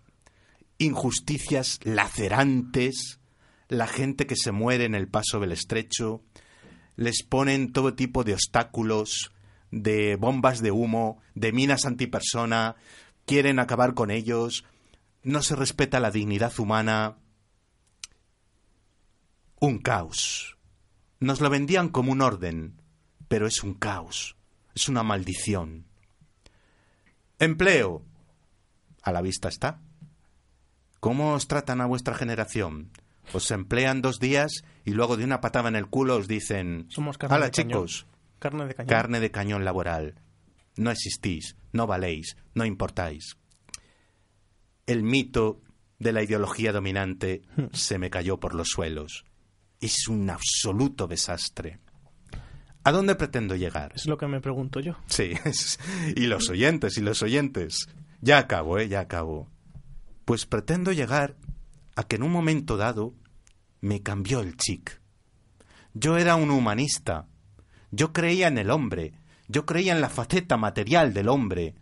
injusticias lacerantes, la gente que se muere en el paso del estrecho, les ponen todo tipo de obstáculos, de bombas de humo, de minas antipersona, quieren acabar con ellos, no se respeta la dignidad humana. Un caos. Nos lo vendían como un orden, pero es un caos, es una maldición. Empleo. A la vista está. ¿Cómo os tratan a vuestra generación? Os emplean dos días y luego de una patada en el culo os dicen...
Somos carne
Hala,
de cañón".
chicos,
Carne de cañón.
carne de cañón laboral. No existís, no valéis, no importáis. El mito de la ideología dominante se me cayó por los suelos. Es un absoluto desastre. ¿A dónde pretendo llegar?
Es lo que me pregunto yo.
Sí, y los oyentes, y los oyentes. Ya acabo, ¿eh? Ya acabo. Pues pretendo llegar a que en un momento dado me cambió el chic. Yo era un humanista. Yo creía en el hombre. Yo creía en la faceta material del hombre.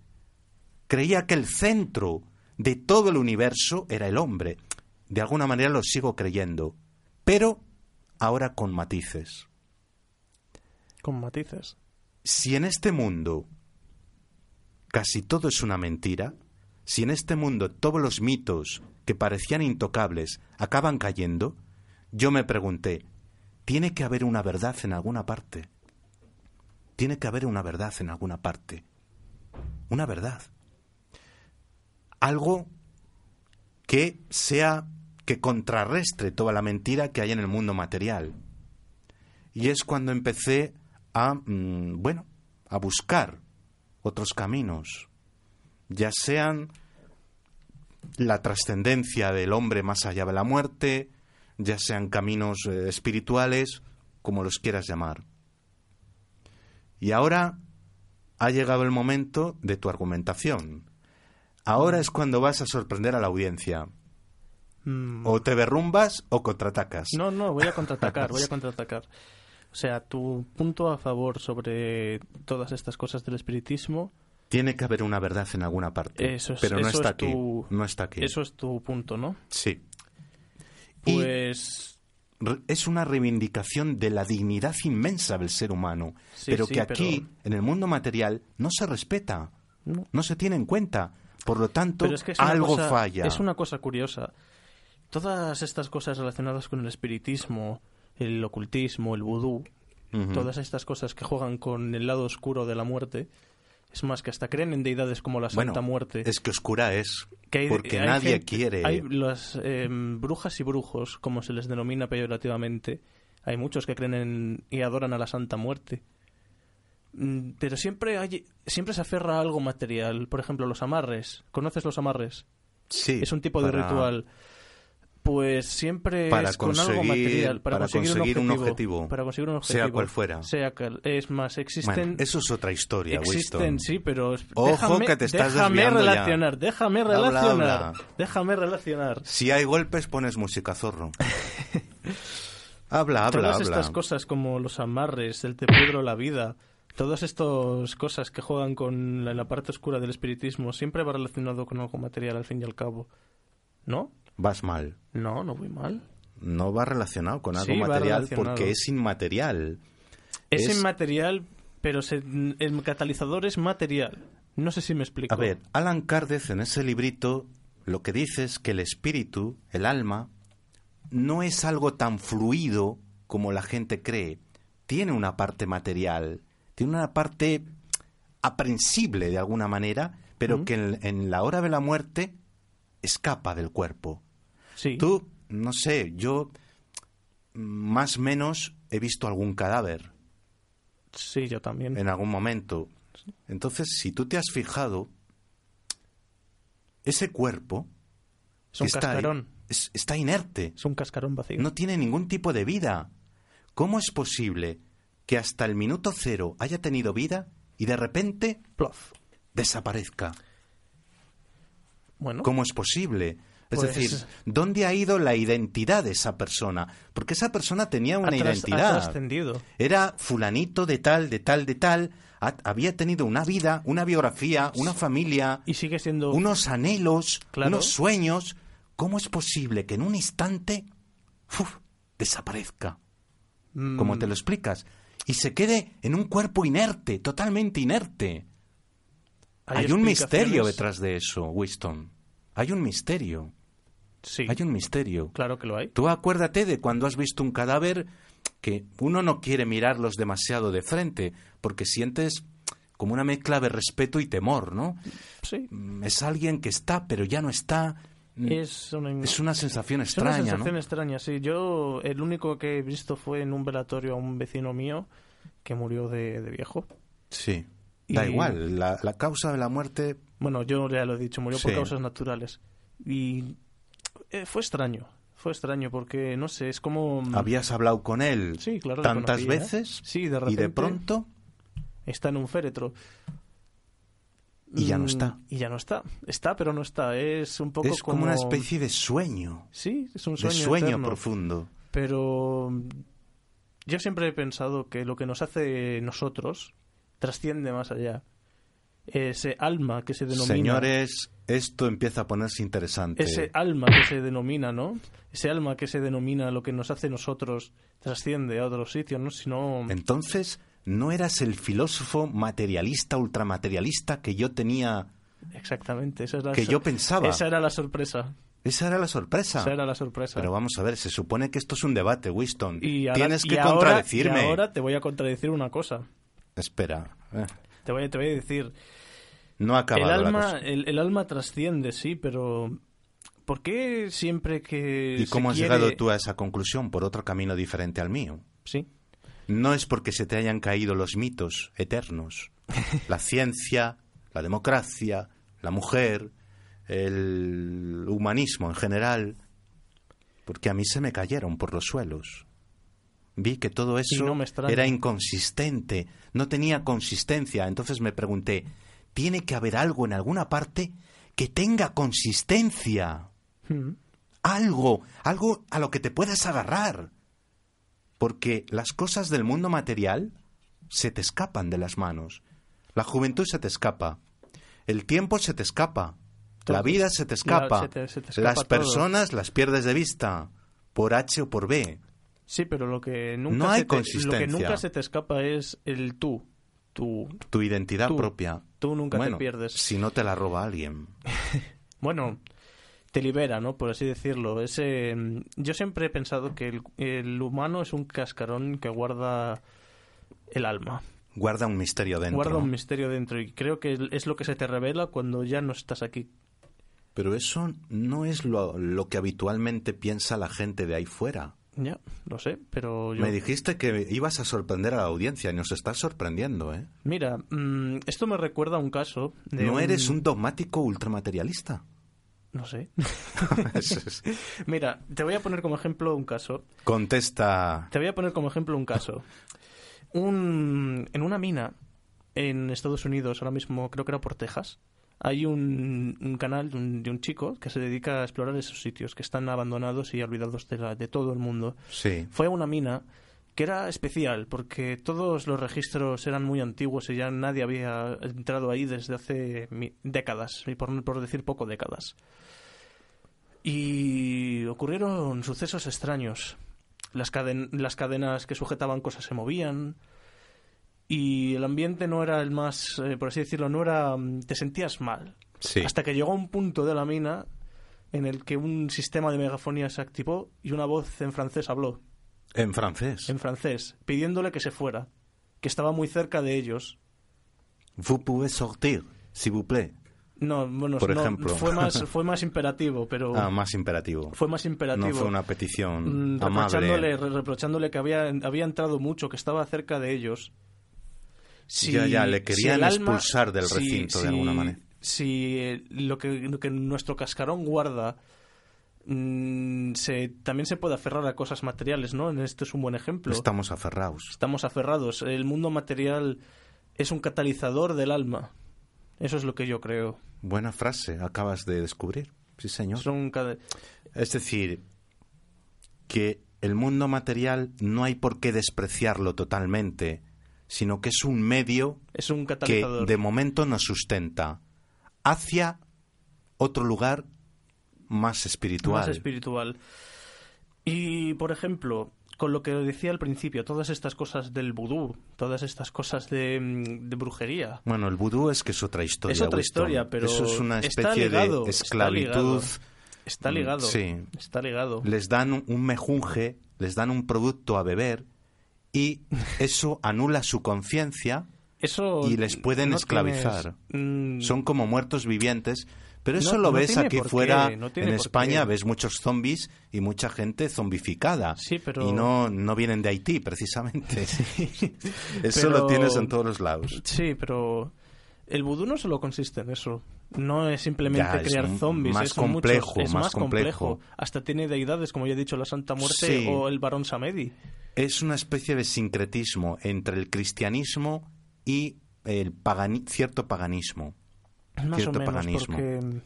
Creía que el centro de todo el universo era el hombre. De alguna manera lo sigo creyendo. Pero ahora con matices.
Con matices.
si en este mundo casi todo es una mentira, si en este mundo todos los mitos que parecían intocables acaban cayendo, yo me pregunté, tiene que haber una verdad en alguna parte. Tiene que haber una verdad en alguna parte. Una verdad. Algo que sea que contrarrestre toda la mentira que hay en el mundo material. Y es cuando empecé a, mm, bueno, a buscar otros caminos, ya sean la trascendencia del hombre más allá de la muerte, ya sean caminos eh, espirituales, como los quieras llamar. Y ahora ha llegado el momento de tu argumentación. Ahora es cuando vas a sorprender a la audiencia.
Mm,
O te derrumbas o contraatacas.
No, no, voy a contraatacar, voy a contraatacar. O sea, tu punto a favor sobre todas estas cosas del espiritismo,
Tiene que haber una verdad en alguna parte.
Eso es-
pero no
eso
está
es
aquí.
tu-
No está aquí.
eso es tu punto, ¿no?
Sí. Y
Pues
re- es una reivindicación de la dignidad inmensa del ser humano,
Sí,
pero
sí,
que aquí,
pero-
en el mundo material, no se respeta,
No.
no se tiene en cuenta. Por lo tanto,
es que
algo
cosa-
falla.
Es una cosa curiosa. Todas estas cosas relacionadas con el espiritismo, el ocultismo, el vudú, todas estas cosas que juegan con el lado oscuro de la muerte, es más que hasta creen en deidades como la
Bueno,
Santa Muerte.
es que oscura es,
que hay-
porque
hay
nadie
gente-
quiere...
Hay las eh, brujas y brujos, como se les denomina peyorativamente, hay muchos que creen en, y adoran a la Santa Muerte. Mm, Pero siempre hay, siempre se aferra a algo material. Por ejemplo, los amarres. ¿Conoces los amarres?
Sí,
es un tipo de ritual. Pues siempre
Para
es con algo
conseguir-
material, para,
para
conseguir,
conseguir
un,
un
objetivo, Para conseguir un objetivo.
sea cual fuera.
Sea cal- es más, existen...
Bueno, eso es otra historia,
Existen,
Winston.
sí, pero
Ojo
déjame,
que te estás
déjame
desviando ya.
relacionar, déjame
Habla,
relacionar,
habla.
déjame relacionar.
Si hay golpes, pones música, zorro. habla, habla,
Todas
habla.
estas cosas como los amarres, el te pudro la vida, todas estas cosas que juegan con la, la parte oscura del espiritismo, siempre va relacionado con algo material al fin y al cabo. ¿No?
Vas mal.
No, no voy mal.
No va relacionado con algo
Sí,
material porque es inmaterial.
Es,
Es-
inmaterial, pero se- el catalizador es material. No sé si me explico.
A ver, Alan Kardec en ese librito lo que dice es que el espíritu, el alma, no es algo tan fluido como la gente cree. Tiene una parte material, tiene una parte aprensible de alguna manera, pero que en, en la hora de la muerte escapa del cuerpo.
Sí.
Tú, no sé, yo más o menos he visto algún cadáver
Sí, yo también.
en algún momento. Entonces, si tú te has fijado, ese cuerpo
es un
está,
cascarón.
es- está inerte,
Es un cascarón vacío.
no tiene ningún tipo de vida. ¿Cómo es posible que hasta el minuto cero haya tenido vida y de repente
Plof.
desaparezca?
Bueno,
¿Cómo es posible? Es
Pues-
decir, ¿dónde ha ido la identidad de esa persona? Porque esa persona tenía una
ha tras- ha
identidad. Era fulanito de tal, de tal, de tal, ha- había tenido una vida, una biografía, una familia,
Y sigue siendo...
unos anhelos,
Claro.
unos sueños. ¿Cómo es posible que en un instante desaparezca?
mm,
Como te lo explicas. Y se quede en un cuerpo inerte, totalmente inerte. Hay, un misterio detrás de eso, Winston. Hay un misterio.
Sí,
Hay un misterio.
claro que lo hay.
Tú acuérdate de cuando has visto un cadáver que uno no quiere mirarlos demasiado de frente, porque sientes como una mezcla de respeto y temor, ¿no?
Sí.
Mm, Es alguien que está, pero ya no está. Mm,
Es una,
Es una sensación
es una
extraña,
sensación
¿no?
extraña, sí. Yo el único que he visto fue en un velatorio a un vecino mío que murió de, de viejo.
Sí. Da igual, la, la causa de la muerte
Bueno, yo ya lo he dicho, murió por causas naturales. Y eh, fue extraño, fue extraño porque, no sé, es como...
habías hablado con él
Sí, claro. le
tantas
conocía.
veces
Sí, de
y de pronto
está en un féretro.
Y ya no
Mm,
está.
Y ya no está. Está, pero no está. Es un poco
es como una especie de sueño,
Sí, es un
de
sueño,
sueño
eterno.
profundo.
Pero mm, yo siempre he pensado que lo que nos hace nosotros trasciende más allá. Ese alma que se denomina...
Señores, esto empieza a ponerse interesante.
Ese alma que se denomina, ¿no? Ese alma que se denomina lo que nos hace nosotros trasciende a otros sitios, ¿no? Si no...
Entonces, ¿no eras el filósofo materialista, ultramaterialista que yo tenía,
Exactamente, esa es la
que yo pensaba?
Esa era la sorpresa.
Esa era la sorpresa.
Esa era la sorpresa.
Pero vamos a ver, se supone que esto es un debate, Winston.
Y ahora-
Tienes
y
que
ahora-
contradecirme.
Y ahora te voy a contradecir una cosa.
Espera, eh,
Te voy, te voy a decir.
No ha acabado
el
la
alma,
cosa.
el, el alma trasciende, sí, pero ¿por qué siempre que
¿Y
se
cómo has
quiere-
llegado tú a esa conclusión por otro camino diferente al mío?
Sí,
No es porque se te hayan caído los mitos eternos. La ciencia, la democracia, la mujer, el humanismo en general. Porque a mí se me cayeron por los suelos. Vi que todo eso
no
era inconsistente, no tenía consistencia. Entonces me pregunté, ¿tiene que haber algo en alguna parte que tenga consistencia?
Mm.
algo, algo a lo que te puedas agarrar. Porque las cosas del mundo material se te escapan de las manos. La juventud se te escapa. El tiempo se te escapa. La vida se te escapa.
se te- se te escapa
las
todo.
personas las pierdes de vista. Por H o por B.
Sí, pero lo que nunca
No hay
se te, lo que
consistencia.
nunca se te escapa es el tú. Tú,
Tu identidad
Tú.
propia.
tú nunca
bueno,
te pierdes.
si no te la roba alguien.
Bueno, te libera, ¿no? Por así decirlo. Ese, yo siempre he pensado que el, el humano es un cascarón que guarda el alma.
Guarda un misterio dentro.
guarda un misterio dentro y creo que es lo que se te revela cuando ya no estás aquí.
Pero eso no es lo, lo que habitualmente piensa la gente de ahí fuera.
Ya, lo sé, pero yo...
Me dijiste que ibas a sorprender a la audiencia y nos estás sorprendiendo, ¿eh?
Mira, mm, esto me recuerda a un caso de
No eres un dogmático ultramaterialista.
No sé.
Es.
Mira, te voy a poner como ejemplo un caso.
Contesta.
Te voy a poner como ejemplo un caso. Un, en una mina en Estados Unidos, ahora mismo creo que era por Texas, hay un, un canal de un, de un chico que se dedica a explorar esos sitios que están abandonados y olvidados de, la- de todo el mundo.
Sí.
Fue a una mina que era especial porque todos los registros eran muy antiguos y ya nadie había entrado ahí desde hace mi- décadas, y por, por decir poco décadas. Y ocurrieron sucesos extraños. Las, caden- las cadenas que sujetaban cosas se movían y el ambiente no era el más, eh, por así decirlo, no era... mm, te sentías mal.
Sí.
Hasta que llegó un punto de la mina en el que un sistema de megafonía se activó y una voz en francés habló,
En francés.
en francés, pidiéndole que se fuera, que estaba muy cerca de ellos.
Vous pouvez sortir, s'il vous plaît.
No, bueno,
Por
no,
ejemplo.
fue más fue más imperativo, pero
Ah, más imperativo.
fue más imperativo.
No fue una petición
Mm,
amable.
reprochándole, re- reprochándole que había, había entrado mucho, que estaba cerca de ellos. Si-
Ya, ya, le querían
alma-
expulsar del
si-
recinto de
si-
alguna manera.
Si eh, lo que, lo que nuestro cascarón guarda mm, se, también se puede aferrar a cosas materiales, ¿no? En Este es un buen ejemplo.
Estamos aferrados.
Estamos aferrados. El mundo material es un catalizador del alma. Eso es lo que yo creo.
Buena frase, acabas de descubrir. Sí, señor.
Son
Es decir, que el mundo material no hay por qué despreciarlo totalmente sino que es un medio
Es un
que de momento nos sustenta hacia otro lugar más espiritual.
Más espiritual. Y, por ejemplo, con lo que decía al principio, todas estas cosas del vudú, todas estas cosas de, mm, de brujería.
Bueno, el vudú es que es otra historia.
Es otra
Winston.
historia, pero
Eso es una especie
ligado,
de
está
esclavitud.
ligado. Está
Mm,
ligado.
sí.
Está ligado.
Les dan un- un mejunje, les dan un producto a beber y eso anula su conciencia y les pueden
no
esclavizar.
tienes, mm,
son como muertos vivientes. Pero eso
No-
lo
no
ves aquí
qué,
fuera, en España,
qué.
ves muchos zombies y mucha gente zombificada.
Sí, pero-
Y no, no vienen de Haití, precisamente. Eso
Pero-
lo tienes en todos los lados.
Sí, pero el vudú no solo consiste en eso. No es simplemente
Ya,
crear zombies.
más
es muchos-
complejo,
es
más
más complejo.
complejo.
Hasta tiene deidades, como ya he dicho, la Santa Muerte
Sí.
o el Barón Samedi.
Es una especie de sincretismo entre el cristianismo y el pagani- cierto paganismo.
Más
Cierto
o menos,
paganismo.
porque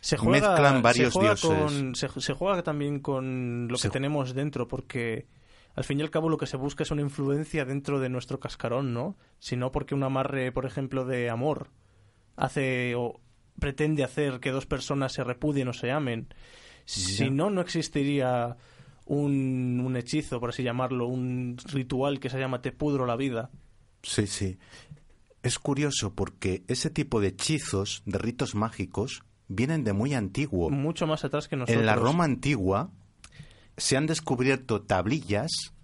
se juega,
Mezclan varios
se juega
dioses.
con- se, se juega también con lo
Se-
que tenemos dentro, porque al fin y al cabo lo que se busca es una influencia dentro de nuestro cascarón, ¿no? Si no porque un amarre, por ejemplo, de amor hace o pretende hacer que dos personas se repudien o se amen. Si no, no existiría un, un hechizo, por así llamarlo, un ritual que se llama te pudro la vida.
Sí, sí. Es curioso porque ese tipo de hechizos, de ritos mágicos, vienen de muy antiguo.
Mucho más atrás que nosotros.
En la Roma antigua se han descubierto tablillas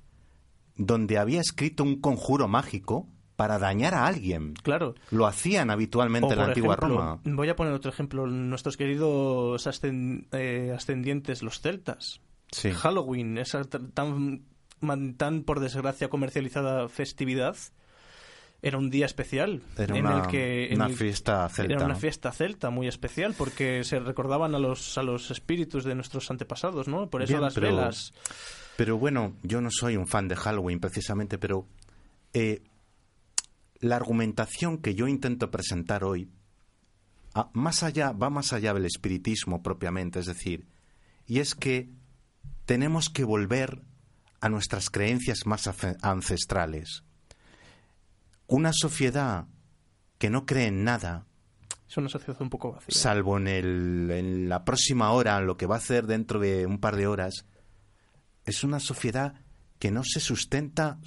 donde había escrito un conjuro mágico para dañar a alguien.
Claro.
Lo hacían habitualmente
O,
en la antigua
ejemplo,
Roma.
Voy a poner otro ejemplo. Nuestros queridos eh, ascendientes, los celtas.
Sí.
Halloween, esa tan, tan por desgracia comercializada festividad, era un día especial.
Era
en
una,
el que, en
una
el-
fiesta celta.
Era una fiesta celta muy especial porque se recordaban a los, a los espíritus de nuestros antepasados, ¿no? Por eso
Bien,
las
pero-
velas.
Pero bueno, yo no soy un fan de Halloween precisamente, pero eh, la argumentación que yo intento presentar hoy ah, más allá, va más allá del espiritismo propiamente, es decir, y es que tenemos que volver a nuestras creencias más ancestrales. Una sociedad que no cree en nada,
Es una sociedad un poco vacía.
salvo en, el, en la próxima hora, lo que va a hacer dentro de un par de horas, es una sociedad que no se sustenta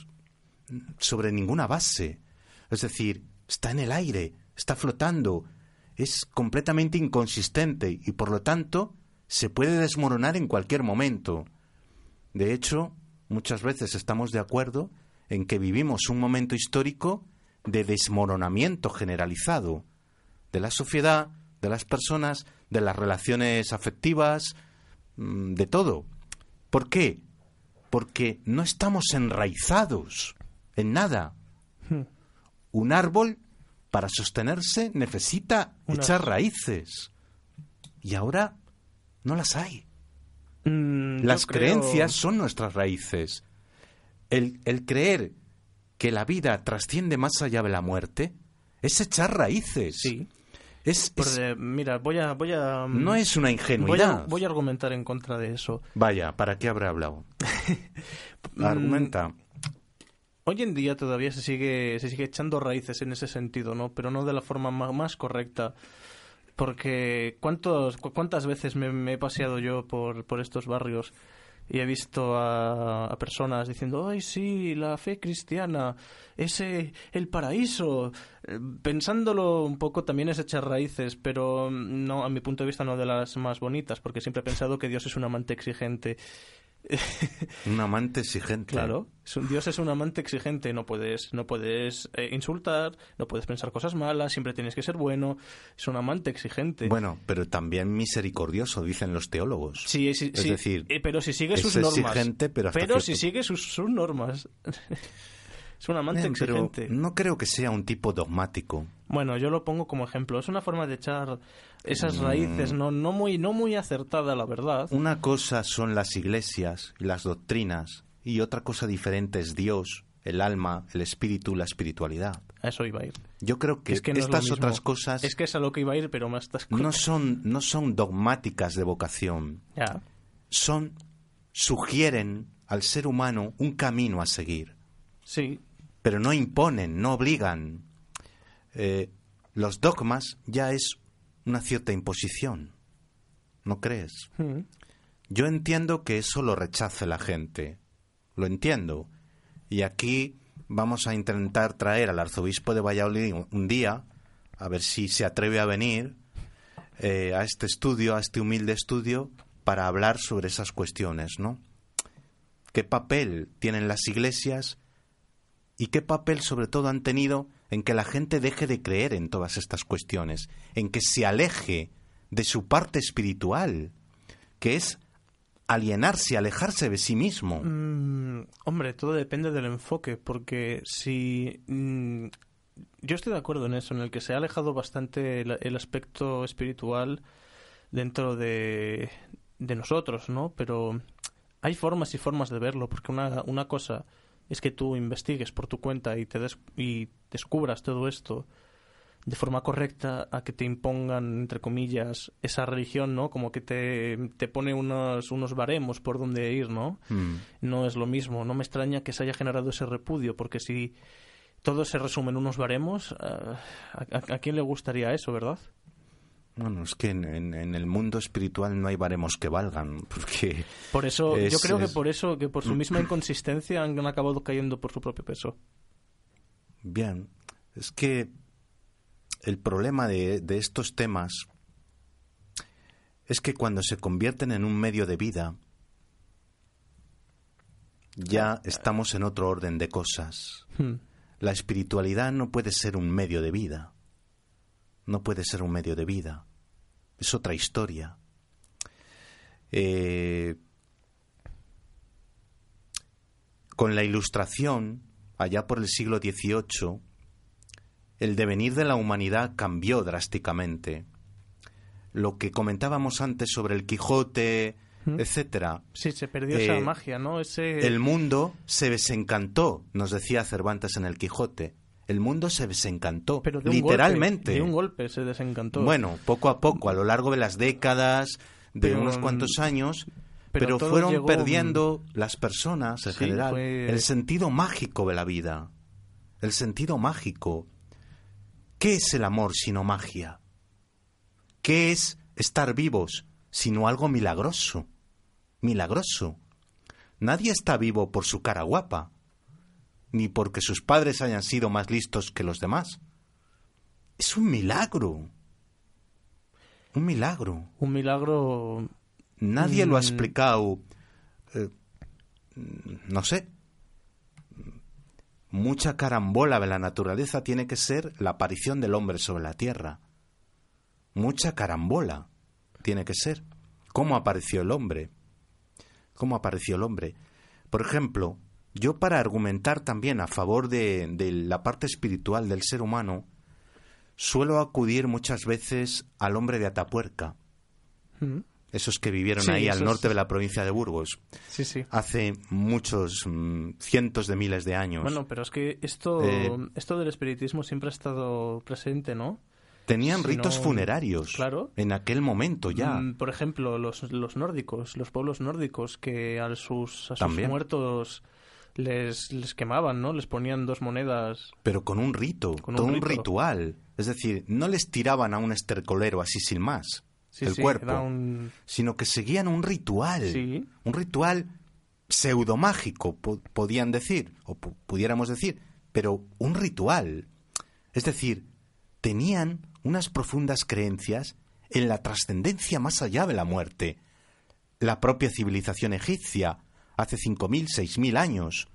sobre ninguna base. Es decir, está en el aire, está flotando, es completamente inconsistente y por lo tanto se puede desmoronar en cualquier momento. De hecho, muchas veces estamos de acuerdo en que vivimos un momento histórico de desmoronamiento generalizado de la sociedad, de las personas, de las relaciones afectivas, mm, de todo. ¿Por qué? Porque no estamos enraizados en nada.
Hmm.
Un árbol, para sostenerse, necesita
Unas-
echar raíces. Y ahora no las hay.
Mm,
Las
creo-
creencias son nuestras raíces. El, el creer que la vida trasciende más allá de la muerte es echar raíces.
Sí.
Es,
mira, voy a, voy a.
no es una
voy a,
ingenuidad.
voy a argumentar en contra de eso.
Vaya, ¿para qué habrá hablado?
Mm,
Argumenta.
Hoy en día todavía se sigue, se sigue echando raíces en ese sentido, ¿no? Pero no de la forma ma- más, correcta. Porque ¿cuántos, cu- ¿cuántas veces me, me he paseado yo por, por estos barrios y he visto a, personas diciendo, ay, sí, la fe cristiana, ese, el paraíso? Eh, Pensándolo un poco también es echar raíces, pero mm, no, a mi punto de vista no de las más bonitas, porque siempre he pensado que Dios es un amante exigente.
Un amante exigente.
Claro, Dios es un amante exigente, no puedes, no puedes eh, insultar, no puedes pensar cosas malas, siempre tienes que ser bueno, es un amante exigente.
Bueno, pero también misericordioso, dicen los teólogos.
Sí, sí,
es
sí,
decir,
eh, pero si sigue sus normas.
exigente, pero
si sigue sus, sus normas. es un amante
Bien, pero no creo que sea un tipo dogmático.
Bueno, yo lo pongo como ejemplo. Es una forma de echar esas
Mm.
raíces, no, no muy, no muy acertada, la verdad.
Una cosa son las iglesias y las doctrinas, y otra cosa diferente es Dios, el alma, el espíritu, la espiritualidad.
A eso iba a ir.
Yo creo que,
es que no es lo
estas otras cosas
Es que es a lo que iba a ir, pero más estás
no son, no son dogmáticas de vocación,
Ya.
son sugieren al ser humano un camino a seguir.
Sí,
pero no imponen, no obligan. Eh, los dogmas ya es una cierta imposición. ¿No crees?
Mm.
Yo entiendo que eso lo rechace la gente. Lo entiendo. Y aquí vamos a intentar traer al arzobispo de Valladolid un día, a ver si se atreve a venir eh, a este estudio, a este humilde estudio, para hablar sobre esas cuestiones, ¿no? ¿Qué papel tienen las iglesias y qué papel sobre todo han tenido en que la gente deje de creer en todas estas cuestiones, en que se aleje de su parte espiritual, que es alienarse, alejarse de sí mismo.
Mm, hombre, todo depende del enfoque, porque si... mm, yo estoy de acuerdo en eso, en el que se ha alejado bastante el, el aspecto espiritual dentro de, de nosotros, ¿no? Pero hay formas y formas de verlo, porque una, una cosa es que tú investigues por tu cuenta y te des- y descubras todo esto de forma correcta a que te impongan, entre comillas, esa religión, ¿no? Como que te, te pone unos, unos baremos por donde ir, ¿no?
Mm.
No es lo mismo. No me extraña que se haya generado ese repudio, porque si todo se resume en unos baremos, ¿a, a- a quién le gustaría eso, verdad?
Bueno, es que en, en- en el mundo espiritual no hay baremos que valgan, porque
Por eso, yo
Es-
creo que por eso, que por su misma inconsistencia han acabado cayendo por su propio peso.
Bien, es que el problema de, de estos temas es que cuando se convierten en un medio de vida, ya estamos en otro orden de cosas.
Hmm.
La espiritualidad no puede ser un medio de vida. No puede ser un medio de vida. Es otra historia. Eh, con la ilustración, allá por el siglo XVIII, el devenir de la humanidad cambió drásticamente. Lo que comentábamos antes sobre el Quijote,
¿Mm?
etcétera,
Sí, se perdió
Eh,
esa magia, ¿no? Ese...
el mundo se desencantó, nos decía Cervantes en el Quijote. El mundo se desencantó,
Pero de un
literalmente.
golpe, de un golpe se desencantó.
Bueno, poco a poco, a lo largo de las décadas, de
Pero,
unos cuantos años,
pero
fueron
llegó,
perdiendo las personas en
Sí,
general
fue-
el sentido mágico de la vida. El sentido mágico. ¿Qué es el amor sino magia? ¿Qué es estar vivos sino algo milagroso? Milagroso. Nadie está vivo por su cara guapa, ni porque sus padres hayan sido más listos que los demás. Es un milagro. Un milagro.
Un milagro...
Nadie lo ha
Mm.
explicado. eh, no sé. Mucha carambola de la naturaleza tiene que ser la aparición del hombre sobre la tierra. Mucha carambola tiene que ser. ¿Cómo apareció el hombre? ¿Cómo apareció el hombre? Por ejemplo, yo para argumentar también a favor de, de la parte espiritual del ser humano, suelo acudir muchas veces al hombre de Atapuerca
¿Mm?
esos que vivieron
Sí,
ahí al norte de la provincia de Burgos,
Sí, sí.
hace muchos mm, cientos de miles de años.
Bueno, pero es que esto,
Eh,
esto del espiritismo siempre ha estado presente, ¿no?
Tenían
si
ritos
no-
funerarios
Claro.
en aquel momento ya.
Mm, Por ejemplo, los, los nórdicos, los pueblos nórdicos que a sus, a sus muertos les, les quemaban, ¿no? Les ponían dos monedas.
pero con un rito,
Con
todo
un
ritual. Es decir, no les tiraban a un estercolero así sin más,
Sí,
el
sí,
cuerpo,
un...
sino que seguían un ritual.
Sí.
Un ritual pseudomágico, po- podían decir, o pu- pudiéramos decir, pero un ritual. Es decir, tenían unas profundas creencias en la trascendencia más allá de la muerte. La propia civilización egipcia, hace 5.000, 6.000 años.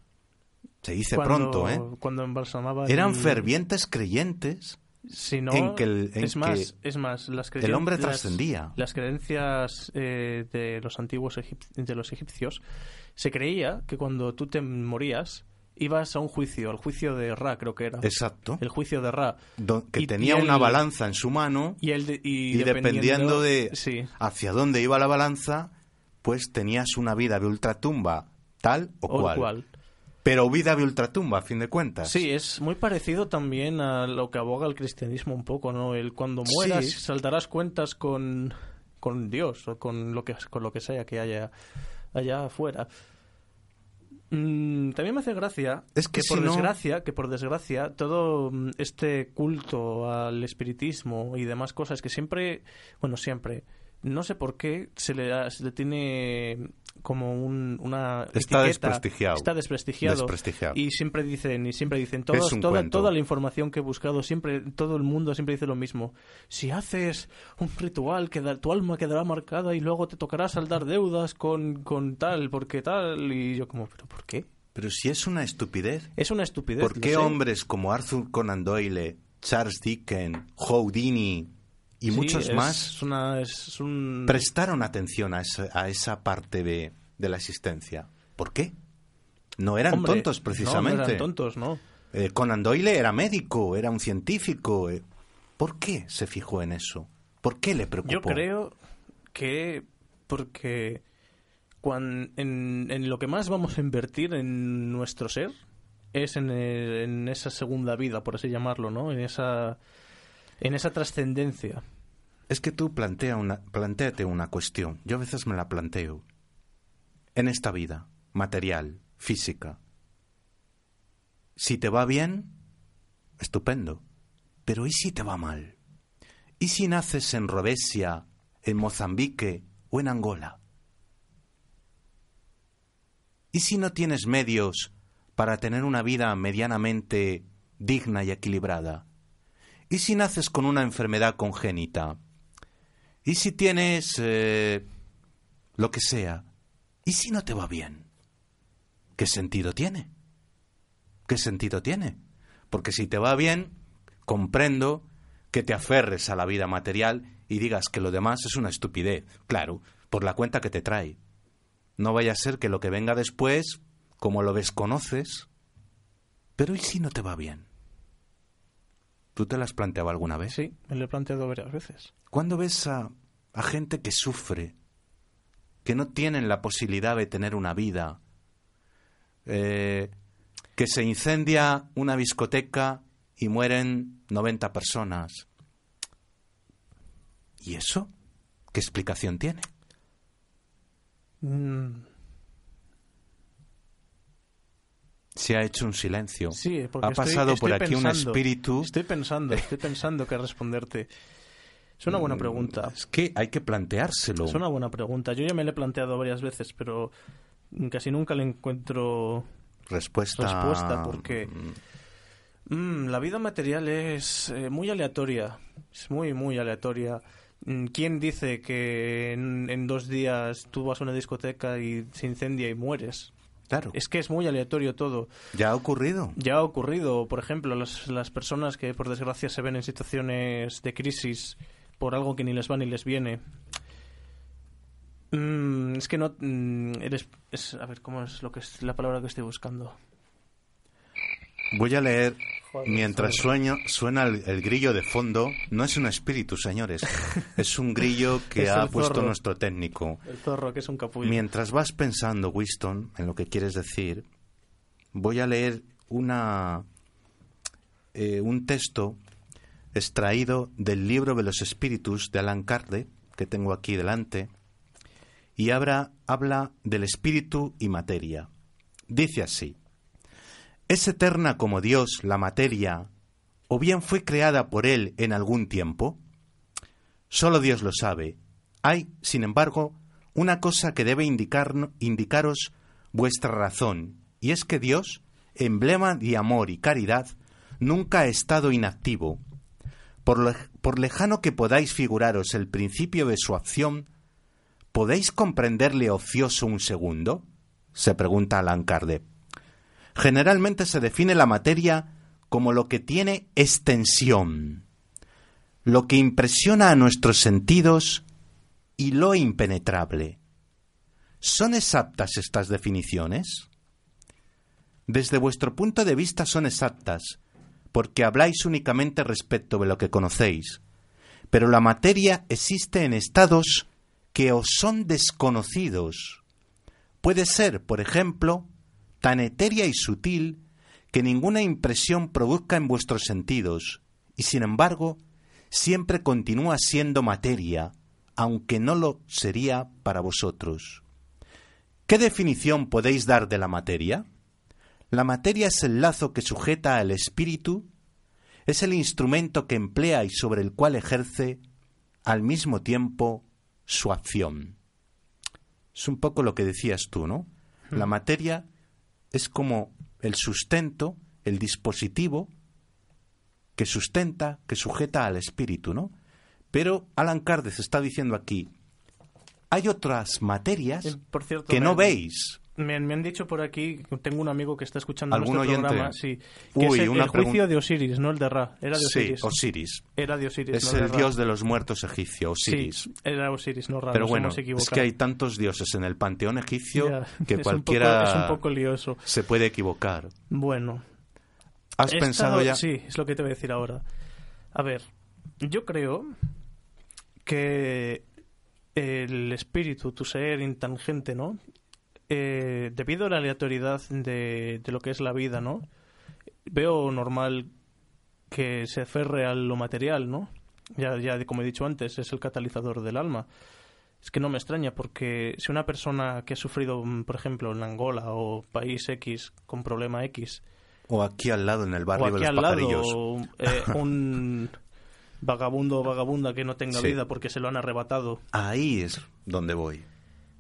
Se dice
cuando,
pronto, ¿eh?
Cuando embalsamaban...
Eran
el-
fervientes creyentes
Si no,
en que el- en
es,
que
más, es más, las
el hombre trascendía.
Las creencias eh, de los antiguos egip- de los egipcios, se creía que cuando tú te morías, ibas a un juicio, al juicio de Ra, creo que era.
Exacto.
El juicio de Ra.
Que
y-
tenía
y el-
una balanza en su mano
Y, el de- y
y dependiendo de
Sí,
hacia dónde iba la balanza, pues tenías una vida de ultratumba tal o,
o
cual.
cual.
Pero vida de ultratumba, a fin de cuentas.
Sí, es muy parecido también a lo que aboga el cristianismo un poco, ¿no? El cuando mueras
Sí.
saltarás cuentas con, con Dios o con lo que con lo que sea que haya allá afuera. Mm, también me hace gracia
Es que
por
si no-
desgracia, que por desgracia, todo mm, este culto al espiritismo y demás cosas que siempre, bueno, siempre, no sé por qué se le, da- se le tiene como un- una
Está
etiqueta,
desprestigiado.
está desprestigiado,
Desprestigiado.
y siempre dicen y siempre dicen
Es
todos-
un
toda,
cuento.
toda la información que he buscado siempre todo el mundo siempre dice lo mismo si haces un ritual queda, tu alma quedará marcada y luego te tocará saldar deudas con, con tal porque tal y yo como pero por qué
Pero si es una estupidez.
es una estupidez
¿Por qué hombres como Arthur Conan Doyle, Charles Dickens, Houdini y
Sí,
muchos
es
más
una- es un
prestaron atención a esa, a esa parte de, de la existencia? ¿Por qué? No eran
Hombre,
tontos,
no,
precisamente.
no eran tontos no
Eh, Conan Doyle era médico, era un científico. eh. ¿Por qué se fijó en eso? ¿Por qué le preocupó?
Yo creo que porque cuan- en, en lo que más vamos a invertir en nuestro ser es en, en esa segunda vida, por así llamarlo, ¿no? En esa en esa trascendencia.
Es que tú plantea una, plantéate una cuestión. Yo a veces me la planteo. En esta vida, material, física. Si te va bien, estupendo. Pero ¿y si te va mal? ¿Y si naces en Rhodesia, en Mozambique o en Angola? ¿Y si no tienes medios para tener una vida medianamente digna y equilibrada? ¿Y si naces con una enfermedad congénita? ¿Y si tienes eh, lo que sea? ¿Y si no te va bien? ¿Qué sentido tiene? ¿Qué sentido tiene? Porque si te va bien, comprendo que te aferres a la vida material y digas que lo demás es una estupidez, claro, por la cuenta que te trae. No vaya a ser que lo que venga después, como lo desconoces, pero ¿y si no te va bien? ¿Tú te las planteado alguna vez?
Sí, me lo he planteado varias veces.
Cuando ves a, a gente que sufre, que no tienen la posibilidad de tener una vida, eh, que se incendia una discoteca y mueren 90 personas. ¿Y eso? ¿Qué explicación tiene?
Mm,
Se ha hecho un silencio.
sí, porque
ha
estoy-
pasado por
estoy
aquí un
pensando,
espíritu.
Estoy pensando, estoy pensando qué responderte. Es una buena pregunta.
Es que hay que planteárselo.
Es una buena pregunta. Yo ya me la he planteado varias veces, pero casi nunca le encuentro
Respuesta.
respuesta porque mm, la vida material es eh, muy aleatoria. Es muy, muy aleatoria. Mm, ¿Quién dice que en, en dos días tú vas a una discoteca y se incendia y mueres?
Claro.
Es que es muy aleatorio todo.
Ya ha ocurrido.
Ya ha ocurrido, por ejemplo, las, las personas que por desgracia se ven en situaciones de crisis por algo que ni les va ni les viene. Mm, es que no mm, eres es- a ver cómo es lo que es la palabra que estoy buscando.
Voy a leer
Joder,
mientras sueño, suena el, el grillo de fondo. No es un espíritu, señores. es un grillo que ha puesto
zorro.
nuestro técnico.
El zorro que es un capullo.
Mientras vas pensando, Winston, en lo que quieres decir, voy a leer una eh, un texto extraído del libro de los espíritus de Alan Kardec, que tengo aquí delante, y habla, habla del espíritu y materia. Dice así, ¿es eterna como Dios la materia, o bien fue creada por Él en algún tiempo? Solo Dios lo sabe. Hay, sin embargo, una cosa que debe indicar, indicaros vuestra razón, y es que Dios, emblema de amor y caridad, nunca ha estado inactivo. Por lejano que podáis figuraros el principio de su acción, ¿podéis comprenderle ocioso un segundo? se pregunta Alan Kardec. Generalmente se define la materia como lo que tiene extensión, lo que impresiona a nuestros sentidos y lo impenetrable. ¿Son exactas estas definiciones? Desde vuestro punto de vista son exactas, porque habláis únicamente respecto de lo que conocéis, pero la materia existe en estados que os son desconocidos. Puede ser, por ejemplo, tan etérea y sutil que ninguna impresión produzca en vuestros sentidos, y sin embargo, siempre continúa siendo materia, aunque no lo sería para vosotros. ¿Qué definición podéis dar de la materia? La materia es el lazo que sujeta al espíritu, es el instrumento que emplea y sobre el cual ejerce al mismo tiempo su acción. Es un poco lo que decías tú, ¿no? La
Hmm.
materia es como el sustento, el dispositivo que sustenta, que sujeta al espíritu, ¿no? Pero Alan Kardec está diciendo aquí, hay otras materias
Por cierto,
que no veis.
Me, me han dicho por aquí, tengo un amigo que está escuchando
¿Algún
nuestro
oyente?
programa, sí, que
Uy,
es el,
una
el juicio de Osiris, no el de Ra, era de
Sí,
Osiris.
Osiris.
Era de Osiris,
Es
no
el dios de los muertos egipcio, Osiris.
Sí, era Osiris, no Ra,
Pero
nos
bueno,
hemos
es que hay tantos dioses en el panteón egipcio
Ya,
que
es un
cualquiera
poco- es un poco lioso.
se puede equivocar.
Bueno,
¿Has pensado ya?
Sí, es lo que te voy a decir ahora. A ver, yo creo que el espíritu, tu ser intangente, ¿no? Eh, debido a la aleatoriedad de, de lo que es la vida, ¿no? Veo normal que se aferre a lo material, ¿no? Ya, ya como he dicho antes, es el catalizador del alma. Es que no me extraña porque si una persona que ha sufrido, por ejemplo, en Angola o país X con problema X,
O aquí al lado, en el
o
barrio
aquí
de
al lado eh, un vagabundo o vagabunda que no tenga
Sí.
vida porque se lo han arrebatado.
Ahí es donde voy.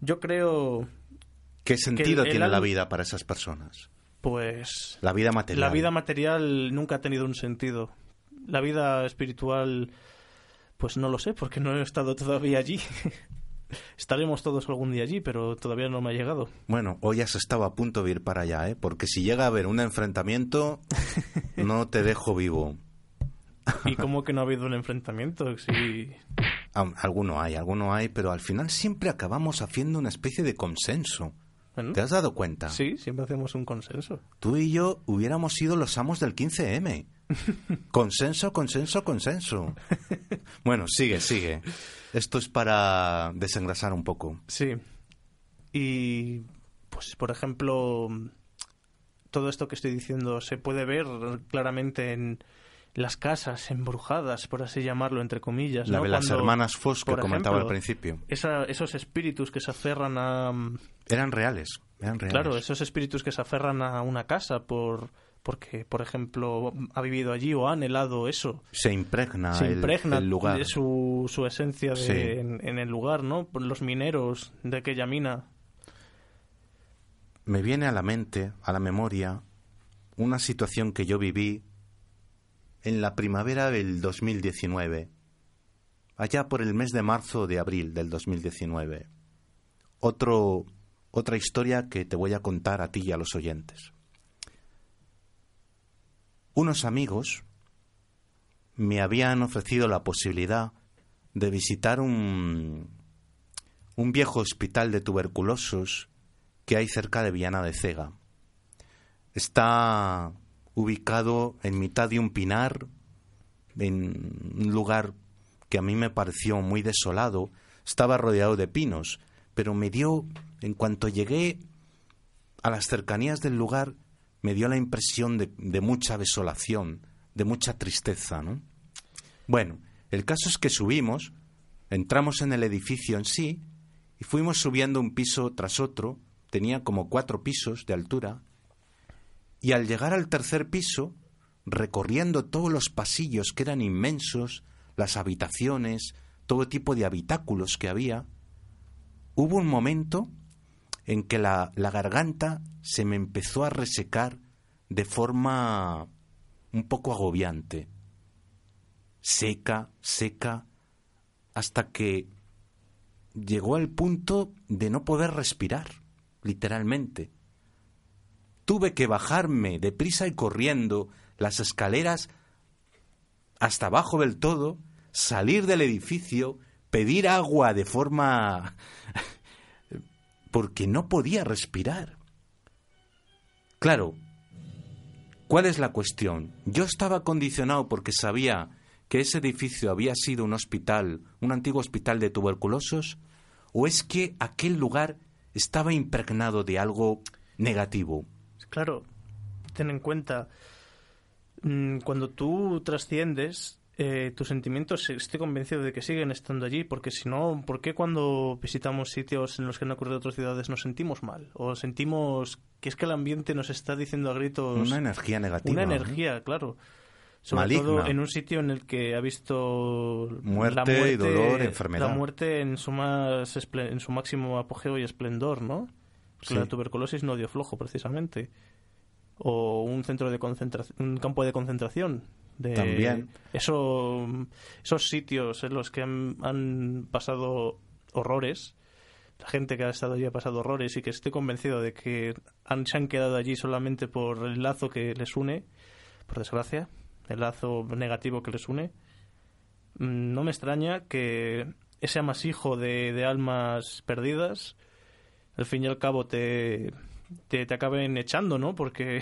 Yo creo,
¿Qué sentido
el
tiene la vida para esas personas?
pues,
La vida material.
la vida material nunca ha tenido un sentido. La vida espiritual, pues no lo sé, porque no he estado todavía allí. Estaremos todos algún día allí, pero todavía no me ha llegado.
Bueno, hoy has estado a punto de ir para allá, ¿eh? Porque si llega a haber un enfrentamiento, no te dejo vivo.
¿Y cómo que no ha habido un enfrentamiento?
Aun- Alguno hay, alguno hay, pero al final siempre acabamos haciendo una especie de consenso.
Bueno,
¿Te has dado cuenta?
sí, siempre hacemos un consenso.
Tú y yo hubiéramos sido los amos del 15M. Consenso, consenso, consenso. Bueno, sigue, sigue. Esto es para desengrasar un poco.
Sí. Y, pues, por ejemplo, todo esto que estoy diciendo se puede ver claramente en las casas embrujadas, por así llamarlo, entre comillas.
La
¿no?
de las
Cuando,
hermanas Foss que comentaba al principio.
esa- esos espíritus que se aferran a...
Eran reales, eran reales.
Claro, esos espíritus que se aferran a una casa por porque, por ejemplo, ha vivido allí o ha anhelado eso.
Se impregna,
se impregna
el, lugar.
de su, su esencia de-
Sí.
en, en el lugar, ¿no? Por Los mineros de aquella mina.
Me viene a la mente, a la memoria, una situación que yo viví en la primavera del 2019, allá por el mes de marzo o de abril del 2019. Otro, otra historia que te voy a contar a ti y a los oyentes. Unos amigos me habían ofrecido la posibilidad de visitar un, un viejo hospital de tuberculosos que hay cerca de Viana de Cega. Está ubicado en mitad de un pinar, en un lugar que a mí me pareció muy desolado. Estaba rodeado de pinos, pero me dio, en cuanto llegué a las cercanías del lugar, me dio la impresión de, mucha desolación, de mucha tristeza, ¿no? Bueno, el caso es que subimos, entramos en el edificio en sí y fuimos subiendo un piso tras otro, tenía como cuatro pisos de altura, y al llegar al tercer piso, recorriendo todos los pasillos que eran inmensos, las habitaciones, todo tipo de habitáculos que había, hubo un momento en que la, la garganta se me empezó a resecar de forma un poco agobiante. Seca, seca, hasta que llegó al punto de no poder respirar, literalmente. Tuve que bajarme deprisa y corriendo las escaleras hasta abajo del todo, salir del edificio, pedir agua de forma porque no podía respirar. Claro, ¿cuál es la cuestión? Yo estaba condicionado porque sabía que ese edificio había sido un hospital, un antiguo hospital de tuberculosos, o es que aquel lugar estaba impregnado de algo negativo.
Claro, ten en cuenta, mm, cuando tú trasciendes, eh, tus sentimientos estoy convencido de que siguen estando allí, porque si no, ¿por qué cuando visitamos sitios en los que han ocurrido otras ciudades nos sentimos mal? O sentimos que es que el ambiente nos está diciendo a gritos...
Una energía negativa.
Una energía, claro. Sobre todo en un sitio en el que ha visto
muerte, la muerte y dolor, enfermedad.
La muerte en su, más, en su máximo apogeo y esplendor, ¿no? la tuberculosis no dio flojo, precisamente. O un centro de concentración, un campo de concentración. De
También.
Eso, esos sitios en los que han, pasado horrores, la gente que ha estado allí ha pasado horrores y que estoy convencido de que han, se han quedado allí solamente por el lazo que les une, por desgracia, el lazo negativo que les une. Mm, no me extraña que ese amasijo de, de almas perdidas al fin y al cabo te, te, acaben echando, ¿no? Porque...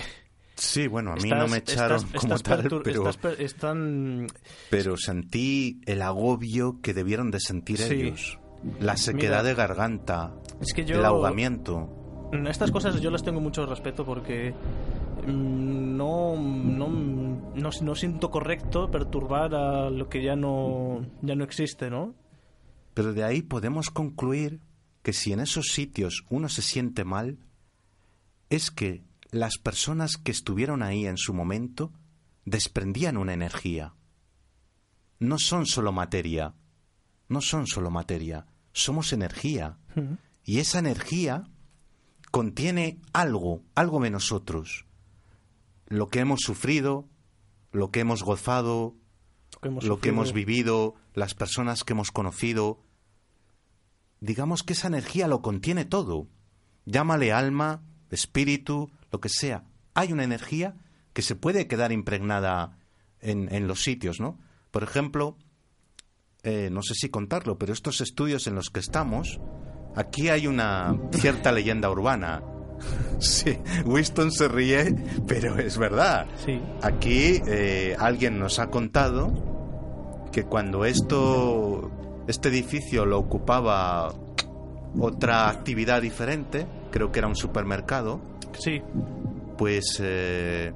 Sí, bueno, a mí no me echaron como tal, pero...
están...
Pero sentí el agobio que debieron de sentir ellos. La sequedad de garganta, es que yo... el ahogamiento.
Estas cosas yo las tengo mucho respeto porque mm, no, no, no, no, siento correcto perturbar a lo que ya no, ya no existe, ¿no?
Pero de ahí podemos concluir que si en esos sitios uno se siente mal, es que las personas que estuvieron ahí en su momento desprendían una energía. No son solo materia, no son solo materia, somos energía. Y esa energía contiene algo, algo de nosotros. Lo que hemos sufrido, lo que hemos gozado, lo que hemos vivido, las personas que hemos conocido, digamos que esa energía lo contiene todo. Llámale alma, espíritu, lo que sea. Hay una energía que se puede quedar impregnada en, en los sitios, ¿no? Por ejemplo, eh, no sé si contarlo, pero estos estudios en los que estamos, aquí hay una cierta leyenda urbana. Sí, Winston se ríe, pero es verdad.
Sí.
Aquí eh, alguien nos ha contado que cuando esto este edificio lo ocupaba otra actividad diferente, creo que era un supermercado.
Sí.
Pues eh,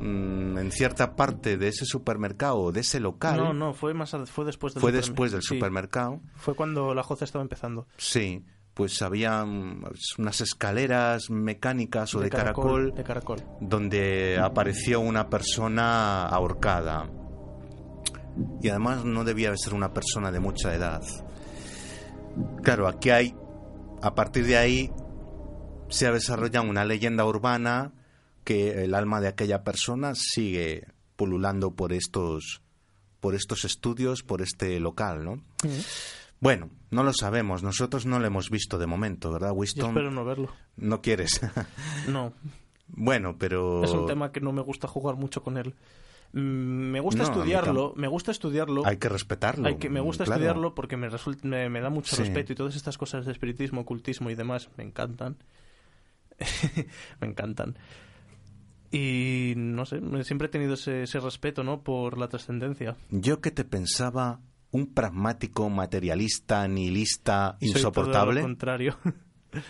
mm, en cierta parte de ese supermercado, de ese local.
No, no, fue más fue después del
Fue después del supermercado.
Fue cuando la Joza estaba empezando.
Sí, pues había unas escaleras mecánicas o de,
caracol, de caracol,
donde apareció una persona ahorcada y además no debía de ser una persona de mucha edad. Claro, aquí hay, a partir de ahí se ha desarrollado una leyenda urbana que el alma de aquella persona sigue pululando por estos por estos estudios, por este local, ¿no? Bueno, no lo sabemos. Nosotros no lo hemos visto de momento, ¿verdad, Winston?
espero no verlo.
¿No quieres?
no.
Bueno, pero...
Es un tema que no me gusta jugar mucho con él. Mm, me gusta estudiarlo, me gusta estudiarlo.
Hay que respetarlo.
Hay que, me gusta estudiarlo porque me, me, da mucho respeto y todas estas cosas de espiritismo, ocultismo y demás me encantan. me encantan. Y no sé, siempre he tenido ese, respeto, ¿no? Por la trascendencia.
Yo que te pensaba un pragmático, materialista, nihilista, insoportable.
Soy todo lo contrario.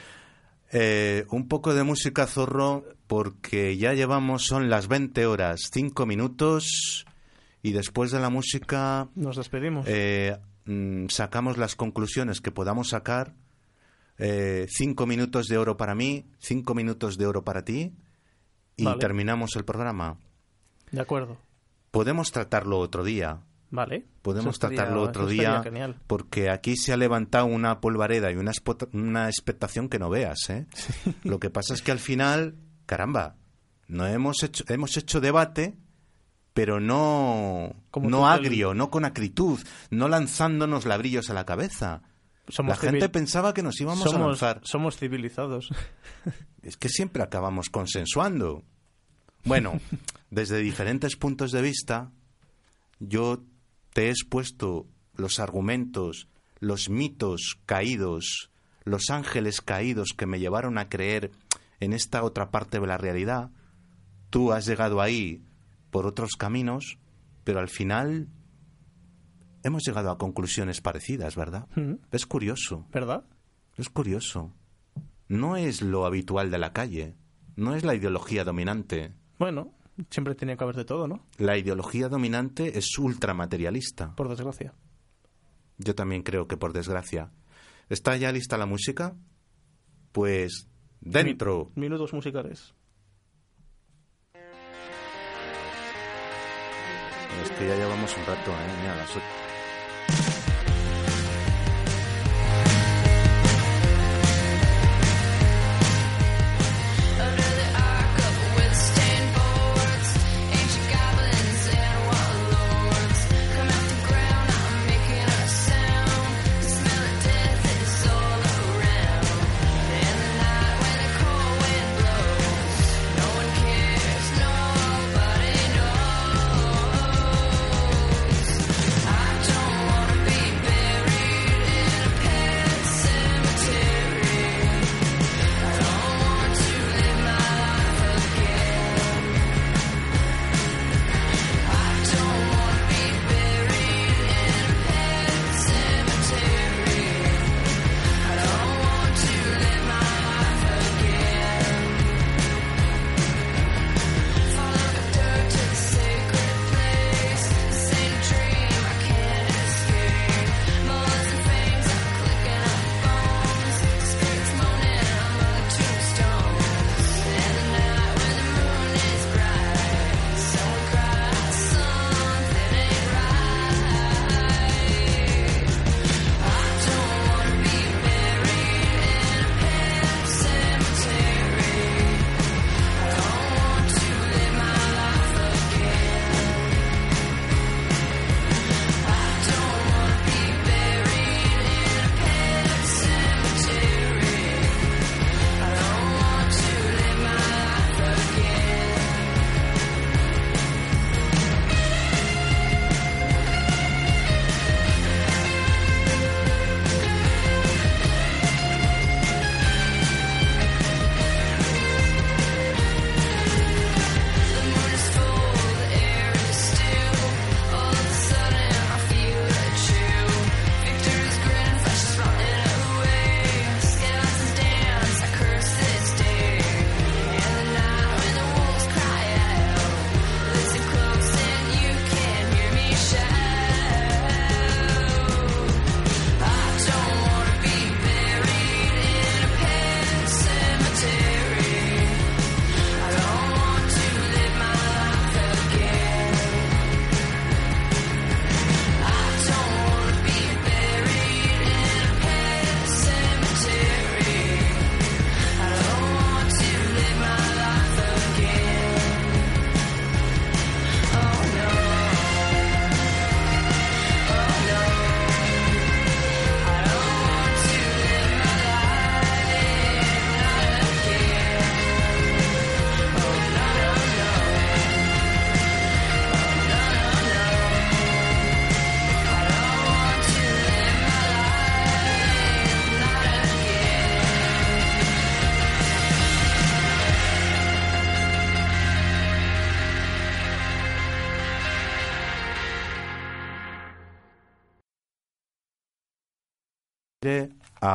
Eh, un poco de música zorro porque ya llevamos, son las 20 horas, 5 minutos y después de la música...
Nos despedimos.
Eh, mm, sacamos las conclusiones que podamos sacar. 5 eh, minutos de oro para mí, 5 minutos de oro para ti y terminamos el programa.
De acuerdo.
Podemos tratarlo otro día.
Vale.
Podemos tratarlo otro día porque aquí se ha levantado una polvareda y una, una expectación que no veas. ¿eh? Lo que pasa es que al final, caramba, no hemos hecho, hemos hecho debate, pero no, no agrio, no con acritud, no lanzándonos ladrillos a la cabeza. La gente pensaba que nos íbamos
a
lanzar.
Somos civilizados.
Es que siempre acabamos consensuando. Bueno, desde diferentes puntos de vista, yo te he expuesto los argumentos, los mitos caídos, los ángeles caídos que me llevaron a creer en esta otra parte de la realidad. Tú has llegado ahí por otros caminos, pero al final hemos llegado a conclusiones parecidas, ¿verdad?
Mm.
Es curioso.
¿Verdad?
Es curioso. No es lo habitual de la calle, no es la ideología dominante.
Bueno, siempre tiene que haber de todo, ¿no?
La ideología dominante es ultramaterialista.
Por desgracia.
Yo también creo que por desgracia. ¿Está ya lista la música? Pues dentro.
Mi- minutos musicales.
Es que ya llevamos un rato, ¿eh? Mira, las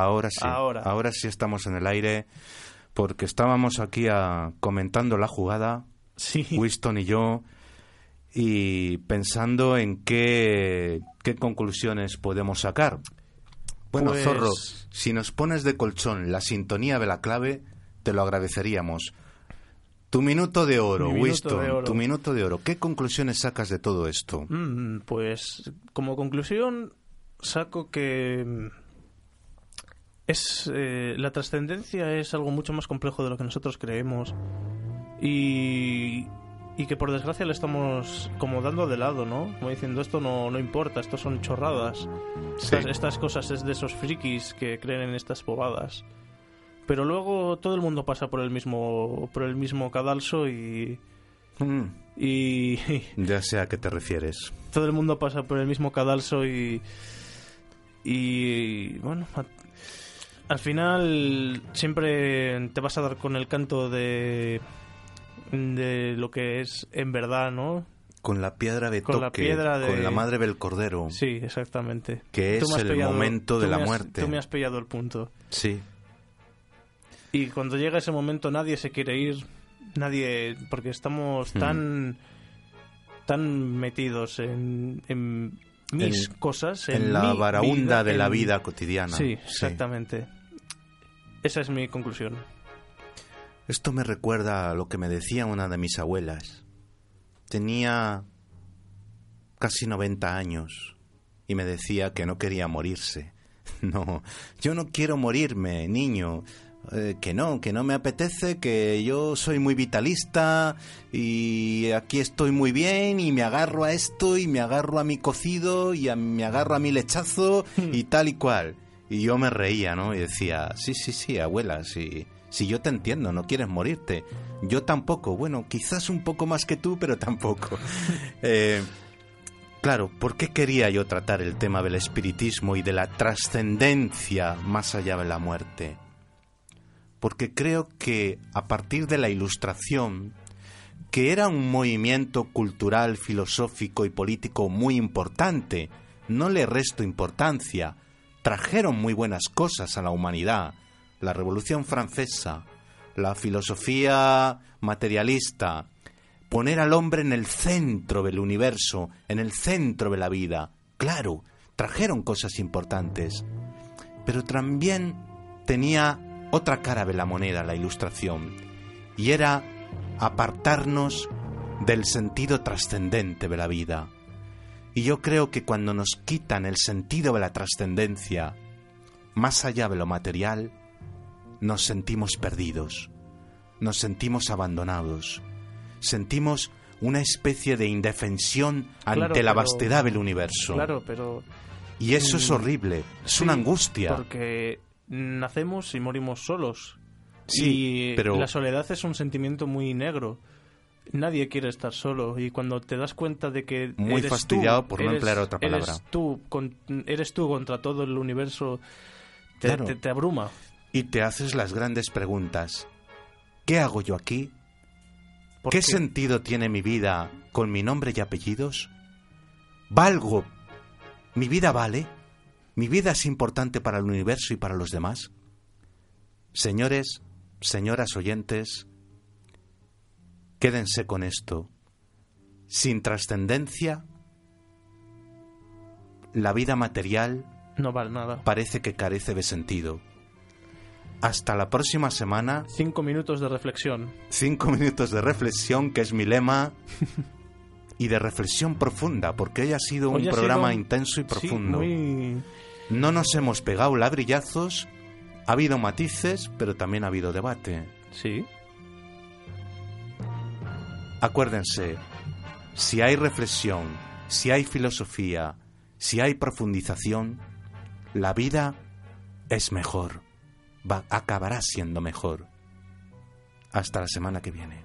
Ahora sí.
Ahora.
sí estamos en el aire. Porque estábamos aquí a- comentando la jugada,
Sí.
Winston y yo, y pensando en qué, qué conclusiones podemos sacar. Bueno,
Pues-
Zorro, si nos pones de colchón la sintonía de la clave, te lo agradeceríamos. Tu minuto de oro,
Mi minuto
Winston,
de oro.
tu minuto de oro. ¿Qué conclusiones sacas de todo esto?
Mm, pues como conclusión saco que es eh, la trascendencia es algo mucho más complejo de lo que nosotros creemos y, y que por desgracia le estamos como dando de lado, ¿no? Como diciendo esto no, no importa, esto son chorradas. Estas,
Sí.
estas cosas es de esos frikis que creen en estas bobadas. Pero luego todo el mundo pasa por el mismo por el mismo cadalso y
Mm,
y
ya sé a qué te refieres.
todo el mundo pasa por el mismo cadalso y y bueno al final siempre te vas a dar con el canto de de lo que es en verdad no
Con la piedra de
Con la
toque,
piedra de-
con la madre del cordero.
sí exactamente
Que
Tú
es el
pillado-
momento de la
has-
muerte.
tú me has pillado el punto
Sí.
y cuando llega ese momento nadie se quiere ir Nadie, porque estamos
Hmm.
tan tan metidos en, en mis
En-
cosas,
En,
en,
la
mi
varaunda de la vida cotidiana.
Sí, exactamente. Esa es mi conclusión.
Esto me recuerda a lo que me decía una de mis abuelas. Tenía casi 90 años y me decía que no quería morirse. No, yo no quiero morirme, niño. Eh, que no, que no me apetece, que yo soy muy vitalista y aquí estoy muy bien y me agarro a esto y me agarro a mi cocido y a- me agarro a mi lechazo y tal y cual. Y yo me reía, ¿no? Y decía, sí, sí, sí, abuela, sí, sí, yo te entiendo, no quieres morirte. Yo tampoco, bueno, quizás un poco más que tú, pero tampoco. Eh, Claro, ¿por qué quería yo tratar el tema del espiritismo y de la trascendencia más allá de la muerte? Porque creo que a partir de la Ilustración, que era un movimiento cultural, filosófico y político muy importante, no le resto importancia, trajeron muy buenas cosas a la humanidad, la Revolución Francesa, la filosofía materialista, poner al hombre en el centro del universo, en el centro de la vida. Claro, trajeron cosas importantes, pero también tenía otra cara de la moneda la ilustración, y era apartarnos del sentido trascendente de la vida. Y yo creo que cuando nos quitan el sentido de la trascendencia, más allá de lo material, nos sentimos perdidos, nos sentimos abandonados, sentimos una especie de indefensión ante
Claro,
la vastedad del universo.
Claro, pero
Y eso es
Mm,
horrible, es
Sí,
una angustia.
Porque nacemos y morimos solos.
Sí,
y
pero-
la soledad es un sentimiento muy negro. Nadie quiere estar solo y cuando te das cuenta de que
Muy
eres
fastidiado
tú,
por no
eres-
emplear otra palabra.
Eres tú, con- eres tú contra todo el universo, te,
Claro.
te- te abruma.
Y te haces las grandes preguntas. ¿Qué hago yo aquí?
¿Por
¿Qué
qué?
sentido tiene mi vida con mi nombre y apellidos? ¿Valgo? ¿Mi vida vale? ¿Mi vida es importante para el universo y para los demás? Señores, señoras oyentes, quédense con esto. Sin trascendencia, la vida material
No vale nada.
parece que carece de sentido. Hasta la próxima semana,
Cinco minutos de reflexión.
cinco minutos de reflexión, que es mi lema, y de reflexión profunda, porque hoy ha sido un
ha
programa
sido-
intenso y
Sí,
profundo.
muy-
No nos hemos pegado ladrillazos, ha habido matices, pero también ha habido debate.
Sí.
Acuérdense, si hay reflexión, si hay filosofía, si hay profundización, la vida es mejor, va, acabará siendo mejor. Hasta la semana que viene.